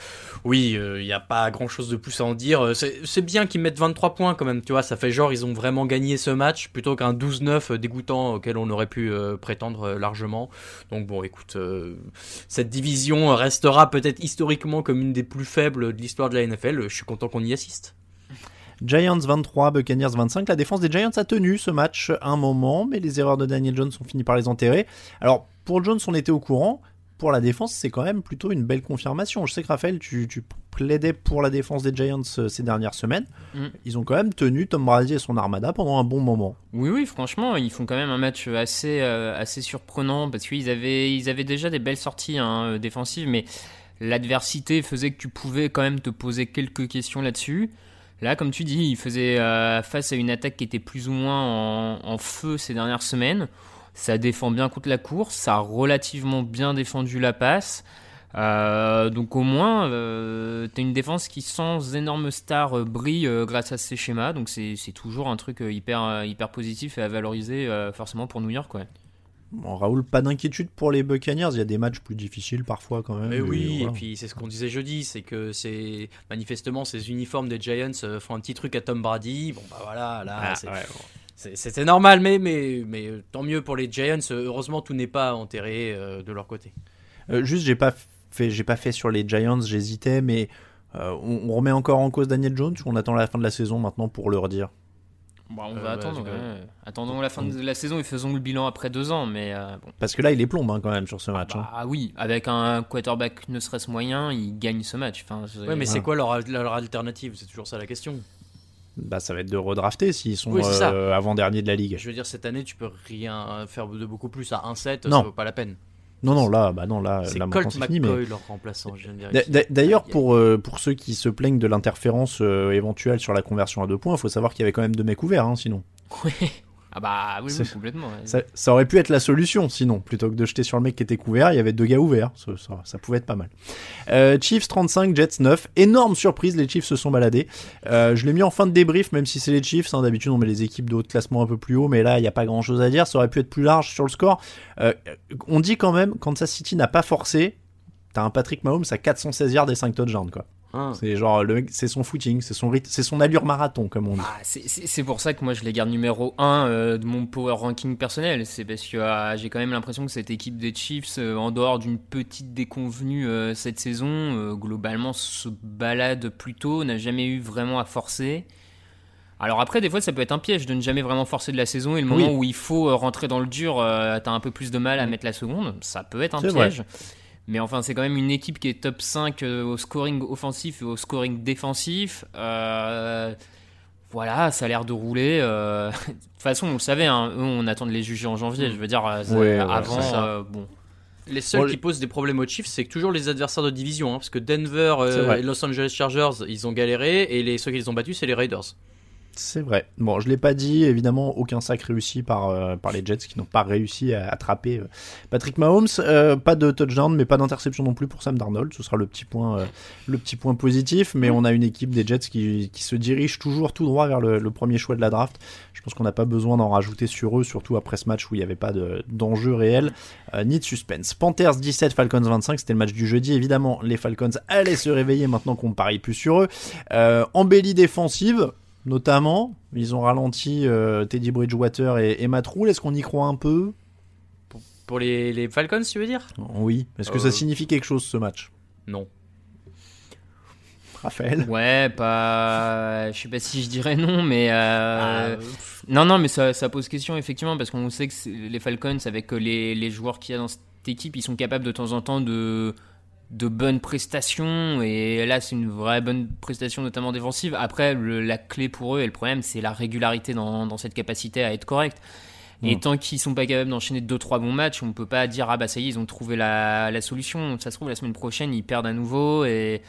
oui, il euh, n'y a pas grand chose de plus à en dire. C'est bien qu'ils mettent 23 points quand même. Tu vois, ça fait genre ils ont vraiment gagné ce match plutôt qu'un 12-9 dégoûtant auquel on aurait pu prétendre largement. Donc bon, écoute, cette division restera peut-être historiquement comme une des plus faibles de l'histoire de la NFL. Je suis content qu'on y assiste. Giants 23, Buccaneers 25. La défense des Giants a tenu ce match un moment, mais les erreurs de Daniel Jones ont fini par les enterrer. Alors, pour Jones, on était au courant. Pour la défense, c'est quand même plutôt une belle confirmation. Je sais que Raphaël, tu, tu plaidais pour la défense des Giants euh, ces dernières semaines. Mm. Ils ont quand même tenu Tom Brady et son armada pendant un bon moment. Oui, oui, franchement, ils font quand même un match assez, euh, assez surprenant parce qu'ils avaient, ils avaient déjà des belles sorties hein, défensives, mais l'adversité faisait que tu pouvais quand même te poser quelques questions là-dessus. Là, comme tu dis, ils faisaient euh, face à une attaque qui était plus ou moins en, en feu ces dernières semaines. Ça défend bien contre la course, ça a relativement bien défendu la passe. Euh, donc au moins, euh, t'as une défense qui sans énorme star euh, brille euh, grâce à ces schémas. Donc c'est c'est toujours un truc euh, hyper, euh, hyper positif et à valoriser euh, forcément pour New York. Ouais. Bon, Raoul, pas d'inquiétude pour les Buccaneers. Il y a des matchs plus difficiles parfois quand même. Mais oui, voilà. et puis c'est ce qu'on disait jeudi, c'est que c'est manifestement ces uniformes des Giants font un petit truc à Tom Brady. Bon bah voilà, là Ah, c'est- ouais, bon. C'était normal, mais, mais, mais euh, tant mieux pour les Giants. Euh, Heureusement, tout n'est pas enterré euh, de leur côté. Euh, juste, j'ai pas fait, j'ai pas fait sur les Giants, j'hésitais, mais euh, on, on remet encore en cause Daniel Jones ou on attend la fin de la saison maintenant pour le redire? Bon, on Euh, va attendre. c'est ouais. Attendons la fin de la saison et faisons le bilan après deux ans. Mais euh, bon. Parce que là, il est plombe hein, quand même sur ce match. hein. Ah oui, avec un quarterback ne serait-ce moyen, il gagne ce match. Enfin, Ouais, mais c'est quoi leur, leur alternative? C'est toujours ça la question. Bah, ça va être de redrafter s'ils sont Oui, euh, avant-dernier de la ligue. Je veux dire, cette année, tu peux rien faire de beaucoup plus à 1-7, Non. ça vaut pas la peine. Non, non, là, bah non, là, C'est Colt. Mais... McCoy, leur remplaçant. D'ailleurs, pour, euh, pour ceux qui se plaignent de l'interférence euh, éventuelle sur la conversion à deux points, il faut savoir qu'il y avait quand même deux mecs ouverts, hein, sinon. Ah bah oui, complètement. ouais. Ça, ça aurait pu être la solution, sinon. Plutôt que de jeter sur le mec qui était couvert, il y avait deux gars ouverts. Ça, ça- ça pouvait être pas mal. Euh, Chiefs 35, Jets 9. Énorme surprise, les Chiefs se sont baladés. Euh, je l'ai mis en fin de débrief, même si c'est les Chiefs. hein. D'habitude, on met les équipes de haut de classement un peu plus haut, mais là, il n'y a pas grand chose à dire. Ça aurait pu être plus large sur le score. Euh, on dit quand même, Kansas City n'a pas forcé. T'as un Patrick Mahomes à 416 yards et 5 touchdowns, quoi. Hein. C'est genre, le c'est son footing, c'est son rythme, c'est son allure marathon, comme on dit. Ah, c'est- pour ça que moi je les garde numéro 1 de mon power ranking personnel. C'est parce que ah, j'ai quand même l'impression que cette équipe des Chiefs, euh, en dehors d'une petite déconvenue euh, cette saison, euh, globalement se balade plutôt, n'a jamais eu vraiment à forcer. Alors après, des fois, ça peut être un piège de ne jamais vraiment forcer de la saison et le moment Oui. où il faut euh, rentrer dans le dur, euh, t'as un peu plus de mal à mettre la seconde. Ça peut être un vrai. Mais enfin, c'est quand même une équipe qui est top 5 euh, au scoring offensif et au scoring défensif. Euh, voilà, ça a l'air de rouler. euh. De toute façon, on le savait, hein, eux, on attend de les juger en janvier. Je veux dire, Ouais, ouais, avant, euh, bon. Les seuls Bon, qui posent des problèmes aux Chiefs, c'est que toujours les adversaires de division. hein, parce que Denver euh, et Los Angeles Chargers, ils ont galéré. Et les, ceux qui les ont battus, c'est les Raiders. C'est vrai. Bon, je l'ai pas dit, évidemment, aucun sac réussi par, euh, par les Jets qui n'ont pas réussi à attraper euh, Patrick Mahomes. Euh, pas de touchdown, mais pas d'interception non plus pour Sam Darnold. Ce sera le petit point, le petit point positif. Mais on a une équipe des Jets qui, qui se dirige toujours tout droit vers le, le premier choix de la draft. Je pense qu'on n'a pas besoin d'en rajouter sur eux, surtout après ce match où il n'y avait pas de- d'enjeu réel, ni de suspense. Panthers 17, Falcons 25, c'était le match du jeudi. Évidemment, les Falcons allaient se réveiller maintenant qu'on parie plus sur eux. Embellie défensive, notamment. Ils ont ralenti euh, Teddy Bridgewater et, et Matt Rule. Est-ce qu'on y croit un peu? Pour les, les Falcons, tu veux dire? Oui. Est-ce que Euh. ça signifie quelque chose ce match? Non. Raphaël? Ouais, pas. Je sais pas si je dirais non, mais. euh, Ah, Non, non, mais ça, ça pose question, effectivement, parce qu'on sait que les Falcons, avec les, les joueurs qu'il y a dans cette équipe, ils sont capables de temps en temps de, de bonnes prestations, et là, c'est une vraie bonne prestation, notamment défensive. Après, le- la clé pour eux, et le problème, c'est la régularité dans, dans cette capacité à être correct. Et Mm. tant qu'ils sont pas capables d'enchaîner 2-3 bons matchs, on peut pas dire ah bah ça y est, ils ont trouvé la, la solution. Ça se trouve la semaine prochaine, ils perdent à nouveau et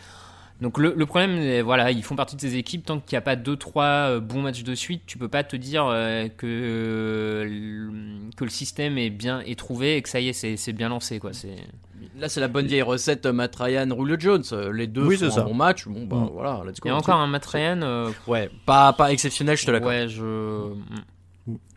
donc le, le problème, euh, voilà, ils font partie de ces équipes. Tant qu'il n'y a pas 2-3 bons matchs de suite, tu peux pas te dire euh, que, euh, le- que le système est bien est trouvé et que ça y est, c'est bien lancé. Quoi. C'est- Là, c'est la bonne vieille recette euh, Matt Ryan, Julio Jones. Euh, Les deux Oui, font c'est ça. un bon match. Bon, bah Mm. voilà, let's go. Il y a encore un Matt Ryan. euh, Ouais, pas, pas exceptionnel, je te l'accorde. ouais, je.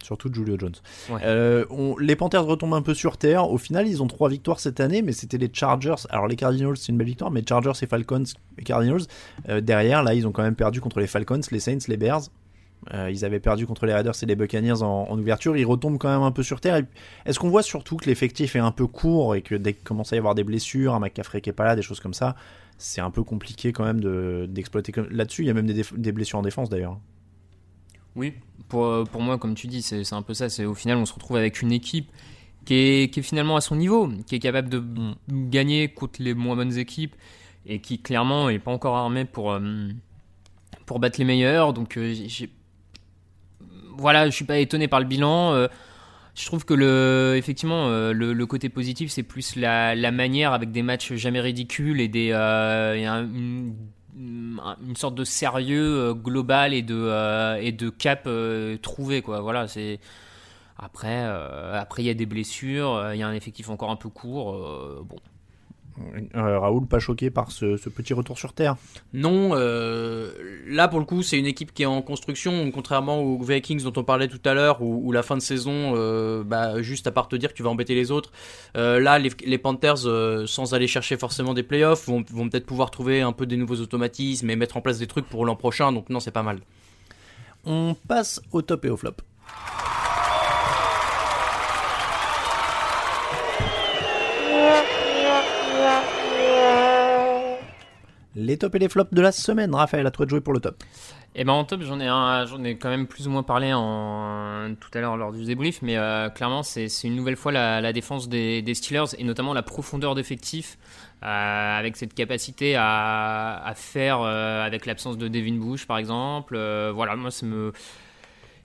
Surtout Julio Jones. Ouais. Euh, on- les Panthers retombent un peu sur terre. Au final, ils ont trois victoires cette année, mais c'était les Chargers. Alors les Cardinals, c'est une belle victoire, mais Chargers et Falcons et Cardinals. euh, derrière, là, ils ont quand même perdu contre les Falcons, les Saints, les Bears. Euh, ils avaient perdu contre les Raiders et les Buccaneers en, ouverture. Ils retombent quand même un peu sur terre. Est-ce qu'on voit surtout que l'effectif est un peu court et que dès qu'il commence à y avoir des blessures, un McCaffrey qui est pas là, des choses comme ça, c'est un peu compliqué quand même de- d'exploiter. Là-dessus, il y a même des, blessures en défense d'ailleurs. Oui, pour, pour moi, comme tu dis, c'est un peu ça. Au final, on se retrouve avec une équipe qui est, qui est finalement à son niveau, qui est capable de gagner contre les moins bonnes équipes et qui clairement est pas encore armée pour, euh, pour battre les meilleurs. Donc, euh, j'ai- voilà, je suis pas étonné par le bilan. euh, je trouve que le, effectivement, euh, le, côté positif, c'est plus la, manière avec des matchs jamais ridicules et des, euh, une, une sorte de sérieux global et de, et de cap trouvé, quoi. Voilà, c'est. Après, après il y a des blessures, il y a un effectif encore un peu court. bon, Euh, Raoul, pas choqué par ce, ce petit retour sur terre. Non, euh, là pour le coup, c'est une équipe qui est en construction, contrairement aux Vikings dont on parlait tout à l'heure, où, où la fin de saison, euh, bah, juste à part te dire que tu vas embêter les autres. euh, là, les, les Panthers, euh, sans aller chercher forcément des playoffs, vont, vont peut-être pouvoir trouver un peu des nouveaux automatismes et mettre en place des trucs pour l'an prochain. Donc non, c'est pas mal. On passe au top et au flop. Les tops et les flops de la semaine. Raphaël, à toi de jouer pour le top. Et ben en top, j'en ai, quand même plus ou moins parlé en, tout à l'heure lors du débrief, mais euh, clairement, c'est une nouvelle fois la, défense des, Steelers et notamment la profondeur d'effectif euh, avec cette capacité à, faire euh, avec l'absence de Devin Bush par exemple. Euh, voilà, moi ça me.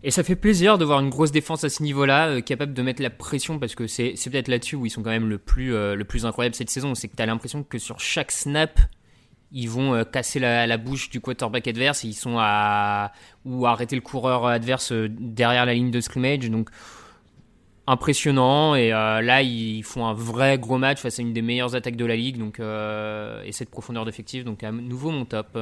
Et ça fait plaisir de voir une grosse défense à ce niveau-là, capable de mettre la pression, parce que c'est peut-être là-dessus où ils sont quand même le plus, le plus incroyable cette saison, c'est que tu as l'impression que sur chaque snap, ils vont euh, casser la, bouche du quarterback adverse, et ils sont à ou arrêter le coureur adverse euh, derrière la ligne de scrimmage. Donc impressionnant et euh, là ils font un vrai gros match face à une des meilleures attaques de la ligue donc et cette profondeur d'effectif donc à nouveau mon top.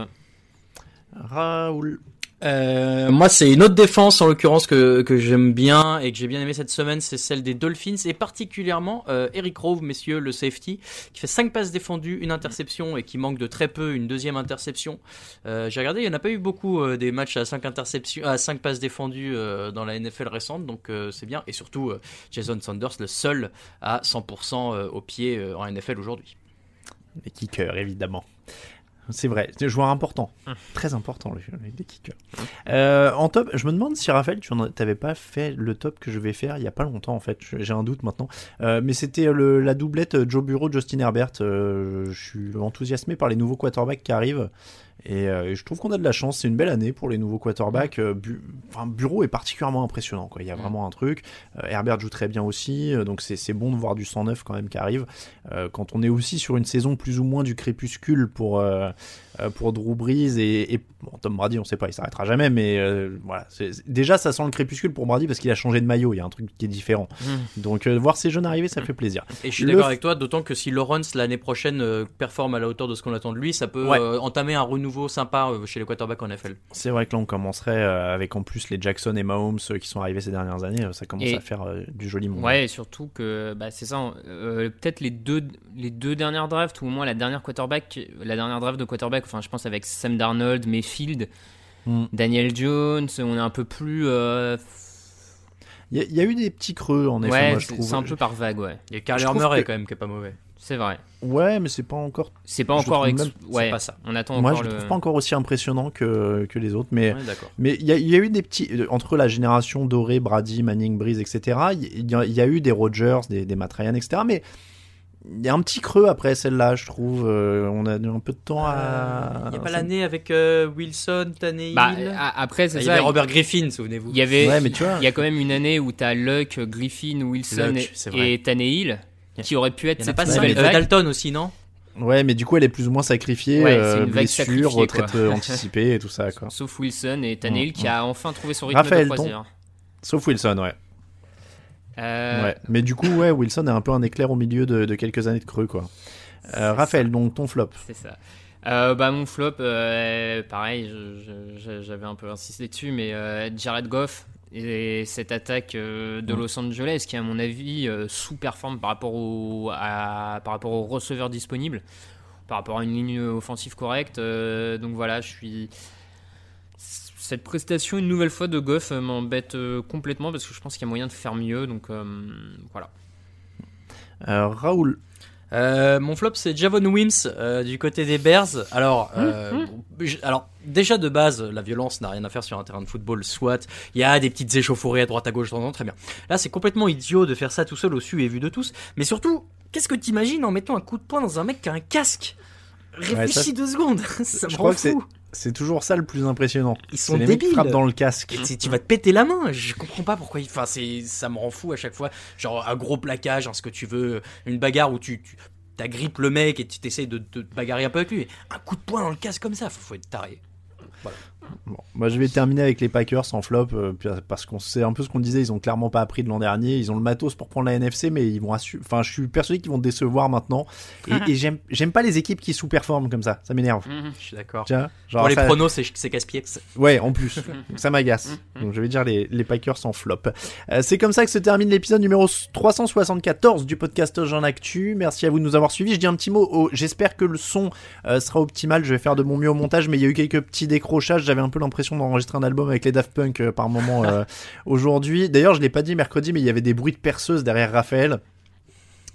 Raoul. Euh, moi, c'est une autre défense en l'occurrence que, que j'aime bien et que j'ai bien aimé cette semaine, c'est celle des Dolphins et particulièrement euh, Eric Rove, messieurs, le safety, qui fait 5 passes défendues, une interception et qui manque de très peu une deuxième interception. Euh, j'ai regardé, il n'y en a pas eu beaucoup des matchs à 5 interceptions, à 5 passes défendues dans la NFL récente, donc c'est bien. Et surtout, Jason Sanders, le seul à 100% euh, au pied en NFL aujourd'hui. Les kickers, évidemment. C'est vrai, c'est un joueur important. Très important, les, les kickers. Euh, en top, je me demande si Raphaël, tu n'avais pas fait le top que je vais faire il y a pas longtemps, en fait. J'ai un doute maintenant. Euh, mais c'était le- la doublette Joe Bureau, Justin Herbert. Euh, je suis enthousiasmé par les nouveaux quarterbacks qui arrivent. Et euh, je trouve qu'on a de la chance. C'est une belle année pour les nouveaux quarterbacks. Euh, Bu- enfin, Bureau est particulièrement impressionnant. Quoi. Il y a vraiment un truc. Euh, Herbert joue très bien aussi. euh, donc c'est c'est bon de voir du 109 quand même qui arrive. Euh, quand on est aussi sur une saison plus ou moins du crépuscule pour, euh, euh, pour Drew Brees et, et bon, Tom Brady, on sait pas, il s'arrêtera jamais. Mais euh, voilà, déjà ça sent le crépuscule pour Brady parce qu'il a changé de maillot. Il y a un truc qui est différent. Donc euh, voir ces jeunes arriver, ça fait plaisir. Et je suis Le d'accord avec toi, d'autant que si Lawrence l'année prochaine euh, performe à la hauteur de ce qu'on attend de lui, ça peut Ouais. euh, entamer un renouveau sympa euh, chez les quarterbacks en NFL. C'est vrai que là on commencerait euh, avec en plus les Jackson et Mahomes euh, qui sont arrivés ces dernières années. euh, Ça commence Et- à faire euh, du joli monde. Ouais, et surtout que bah, c'est ça. euh, Peut-être les deux, les deux dernières drafts, ou au moins la dernière quarterback, la dernière draft de quarterback, enfin je pense avec Sam Darnold, Mayfield, Mm. Daniel Jones, on est un peu plus. euh, Il y, a- il y a eu des petits creux en effet, ouais, moi je c'est trouve. c'est un peu par vague, ouais. Il y a trouve Murray que- quand même qui est pas mauvais. C'est vrai. Ouais, mais c'est pas encore. C'est pas encore. ex- même- c'est ouais, pas ça. On attend Moi encore je le. trouve pas encore aussi impressionnant que, que les autres, mais Ouais, d'accord. mais il y, a- il y a eu des petits euh, entre la génération dorée, Brady, Manning, Breeze, etc. Il y, a- il y a eu des Rodgers, des, des Matt Ryan, etc. Mais il y a un petit creux après celle-là, je trouve. Euh, on a eu un peu de temps à. Il n'y a pas l'année avec euh, Wilson, Tannehill Bah, après, Ah, c'est Il y ça. avait Robert Griffin, souvenez-vous. Il y avait, Ouais, mais tu vois. il y a quand même une année où t'as Luck, Griffin, Wilson Luck, et- c'est et Tannehill qui auraient pu être Il n'y en a cette pas. Euh, vague. Dalton aussi, non? Ouais, mais du coup, elle est plus ou moins sacrifiée. Ouais, euh, c'est blessure, retraite quoi. euh, anticipée et tout ça, quoi. Sauf Wilson et Tannehill Mm, qui a enfin trouvé son rythme Raphaël, de ton- croisière. Sauf Wilson, ouais. Euh, ouais. Mais du coup, ouais, Wilson est un peu un éclair au milieu de, de quelques années de creux, quoi. Euh, Raphaël, donc ton flop. C'est ça. Euh, bah mon flop, pareil, j'avais un peu insisté dessus, mais Jared Goff et cette attaque de Los Angeles qui, à mon avis, sous-performe par rapport au à- par rapport aux receveurs disponibles, par rapport à une ligne offensive correcte. donc voilà, je suis cette prestation une nouvelle fois de Goff euh, m'embête euh, complètement parce que je pense qu'il y a moyen de faire mieux. Donc euh, voilà. Euh, Raoul. Euh, mon flop, c'est Javon Wims euh, du côté des Bears. Alors, euh, j- alors déjà de base, la violence n'a rien à faire sur un terrain de football. Soit il y a des petites échauffourées à droite à gauche de temps en temps, très bien. Là, c'est complètement idiot de faire ça tout seul au su et vu de tous. Mais surtout, qu'est-ce que t'imagines en mettant un coup de poing dans un mec qui a un casque? Réfléchis ça- deux secondes, ça me Je rend crois que c'est fou. C'est toujours ça le plus impressionnant. Ils sont les mecs qui débiles. frappent dans le casque. Et tu- vas te péter la main. Je comprends pas pourquoi. Enfin, c'est ça me rend fou à chaque fois. Genre un gros plaquage, hein, ce que tu veux, une bagarre où tu, tu t'agrippes le mec et tu t'essayes de, de te bagarrer un peu avec lui. Un coup de poing dans le casque comme ça, faut, faut être taré. Bon, moi je vais terminer avec les Packers en flop euh, puis- parce qu'on sait un peu ce qu'on disait, ils ont clairement pas appris de l'an dernier, ils ont le matos pour prendre la NFC mais ils vont enfin je suis persuadé qu'ils vont décevoir maintenant et, et j'aime pas les équipes qui sous-performent comme ça, ça m'énerve. Je suis d'accord. Pour les ça- pronos, c'est c'est casse-pied. Ouais, en plus, ça m'agace. Donc je vais dire les, les Packers en flop. Euh, c'est comme ça que se termine l'épisode numéro 374 du podcast Jean Actu. Merci à vous de nous avoir suivis. Je dis un petit mot. au- J'espère que le son euh, sera optimal. Je vais faire de mon mieux au montage, mais il y a eu quelques petits décrochages. J'avais un peu l'impression d'enregistrer un album avec les Daft Punk euh, par moment euh, aujourd'hui. D'ailleurs, je l'ai pas dit mercredi, mais il y avait des bruits de perceuse derrière Raphaël.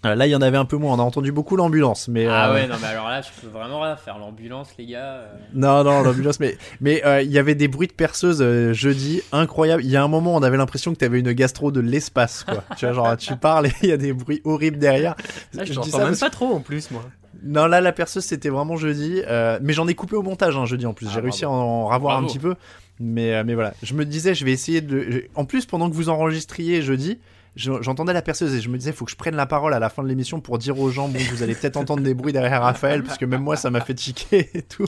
Euh, là, il y en avait un peu moins. On a entendu beaucoup l'ambulance, mais Ah euh, ouais, non, mais alors là, je peux vraiment rien faire. L'ambulance, les gars. euh, non, non, l'ambulance, mais mais euh, il y avait des bruits de perceuse euh, jeudi, incroyable. Il y a un moment, on avait l'impression que t'avais une gastro de l'espace, quoi. tu vois, genre tu parles et il y a des bruits horribles derrière. Là, je dis ça même parce- pas trop en plus, moi. Non, là, la perceuse, c'était vraiment jeudi, euh, mais j'en ai coupé au montage, hein, jeudi en plus. Ah, J'ai réussi à en ravoir un petit peu, mais euh, mais voilà. Je me disais, je vais essayer de. En plus, pendant que vous enregistriez jeudi. Je- J'entendais la perceuse et je me disais, faut que je prenne la parole à la fin de l'émission pour dire aux gens, bon, vous allez peut-être entendre des bruits derrière Raphaël, parce que même moi, ça m'a fait tiquer et tout.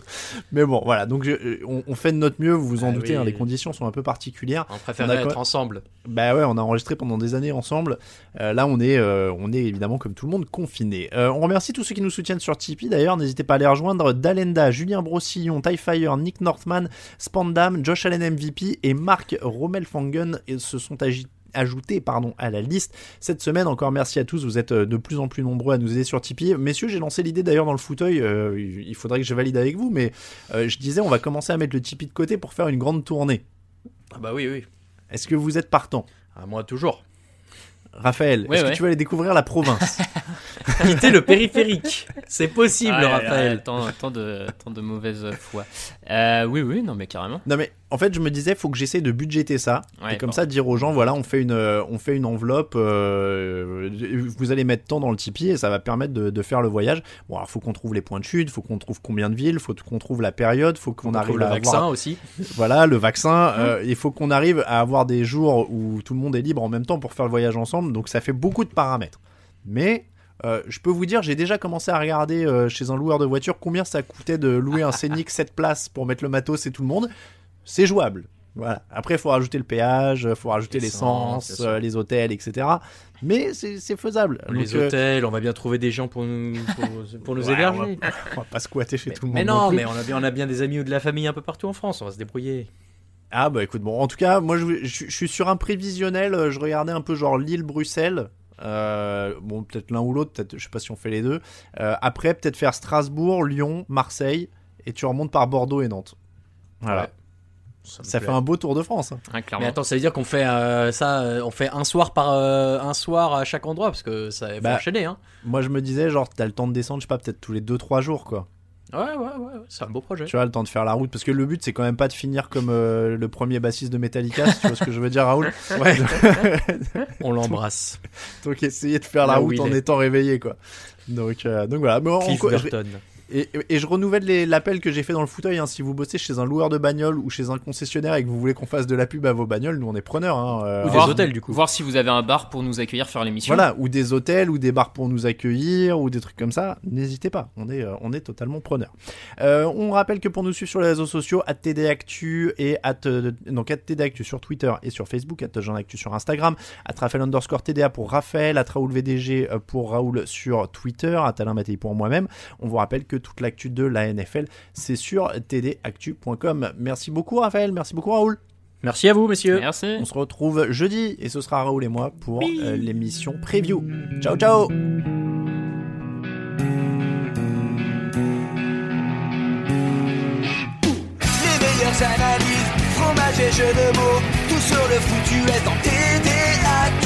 Mais bon, voilà. Donc, je- on, on fait de notre mieux, vous vous en Ah doutez, oui. hein, les conditions sont un peu particulières. On a être ensemble. Bah ouais, on a enregistré pendant des années ensemble. Euh, là, on est, euh, on est évidemment comme tout le monde confiné. Euh, on remercie tous ceux qui nous soutiennent sur Tipeee. D'ailleurs, n'hésitez pas à les rejoindre. Dalenda, Julien Brossillon, Tyfire, Nick Northman, Spandam, Josh Allen MVP et Marc Rommelfangen et se sont agi- ajoutés pardon, à la liste cette semaine. Encore merci à tous, vous êtes euh, de plus en plus nombreux à nous aider sur Tipeee. Messieurs, j'ai lancé l'idée d'ailleurs dans le fauteuil, euh, il faudrait que je valide avec vous, mais euh, je disais on va commencer à mettre le Tipeee de côté pour faire une grande tournée. Ah bah oui, oui. Est-ce que vous êtes partant? Ah, moi toujours. Raphaël, est-ce que tu vas aller découvrir la province? Quitter le périphérique. C'est possible, ah Raphaël. tant, tant de, tant de mauvaise foi. Euh, oui, oui, non, mais carrément. Non mais en fait je me disais faut que j'essaie de budgéter ça Ouais, et comme bon. ça dire aux gens voilà on fait une euh, on fait une enveloppe euh, vous allez mettre tant dans le Tipeee et ça va permettre de, de faire le voyage bon alors faut qu'on trouve les points de chute faut qu'on trouve combien de villes faut qu'on trouve la période faut qu'on On arrive trouve le à vaccin avoir aussi. voilà le vaccin euh, il faut qu'on arrive à avoir des jours où tout le monde est libre en même temps pour faire le voyage ensemble donc ça fait beaucoup de paramètres mais euh, je peux vous dire, j'ai déjà commencé à regarder euh, chez un loueur de voiture combien ça coûtait de louer un Scénic 7 places pour mettre le matos et tout le monde. C'est jouable. Voilà. Après, il faut rajouter le péage, il faut rajouter L'essence, euh, les hôtels, etc. Mais c'est faisable. Les Donc, euh, hôtels, on va bien trouver des gens pour nous, pour, pour nous ouais, héberger. on, va, on va pas squatter chez tout le monde. Mais non, mais on a, bien, on a bien des amis ou de la famille un peu partout en France, on va se débrouiller. Ah bah écoute, bon, en tout cas, moi je, je- je suis sur un prévisionnel, euh, je regardais un peu genre Lille-Bruxelles. Euh, bon, peut-être l'un ou l'autre, peut-être, je sais pas si on fait les deux. Euh, après, peut-être faire Strasbourg, Lyon, Marseille, et tu remontes par Bordeaux et Nantes. Voilà. Ouais. Ça, fait un beau tour de France. Ah, clairement. Mais attends, ça veut dire qu'on fait euh, ça, on fait un soir par euh, un soir à chaque endroit parce que ça va Bah, enchaîner, hein. Moi je me disais, genre, t'as le temps de descendre, je sais pas, peut-être tous les 2-3 jours, quoi. Ouais, ouais, ouais, c'est un beau projet. Tu vois, le temps de faire la route. Parce que le but, c'est quand même pas de finir comme euh, le premier bassiste de Metallica, si tu vois ce que je veux dire, Raoul. Ouais. on l'embrasse. Donc, essayer de faire la Là route en étant réveillé, quoi. Donc, euh, donc voilà. Mais Cliff Burton. Et, et je renouvelle l'appel que j'ai fait dans le fauteuil. Hein, si vous bossez chez un loueur de bagnole ou chez un concessionnaire et que vous voulez qu'on fasse de la pub à vos bagnoles, nous on est preneurs. Hein, euh, Ou des Voir- hôtels, du coup. Voir si vous avez un bar pour nous accueillir, faire l'émission. Voilà, ou des hôtels, ou des bars pour nous accueillir, ou des trucs comme ça. N'hésitez pas, on est, euh, on est totalement preneurs. Euh, on rappelle que pour nous suivre sur les réseaux sociaux, @tdactu et at, euh, donc @tdactu sur Twitter et sur Facebook, @jeanactu sur Instagram, @raphaël underscore tda pour Raphaël, @raoul vdg pour Raoul sur Twitter, @alain Mattei pour moi-même. On vous rappelle que toute l'actu de la NFL, c'est sur tdactu.com. Merci beaucoup Raphaël, merci beaucoup Raoul. Merci à vous, messieurs. Merci. On se retrouve jeudi et ce sera Raoul et moi pour euh, l'émission preview. Ciao ciao Les meilleures analyses, fromage et jeux de mots, tout sur le foutu est en TDAQ.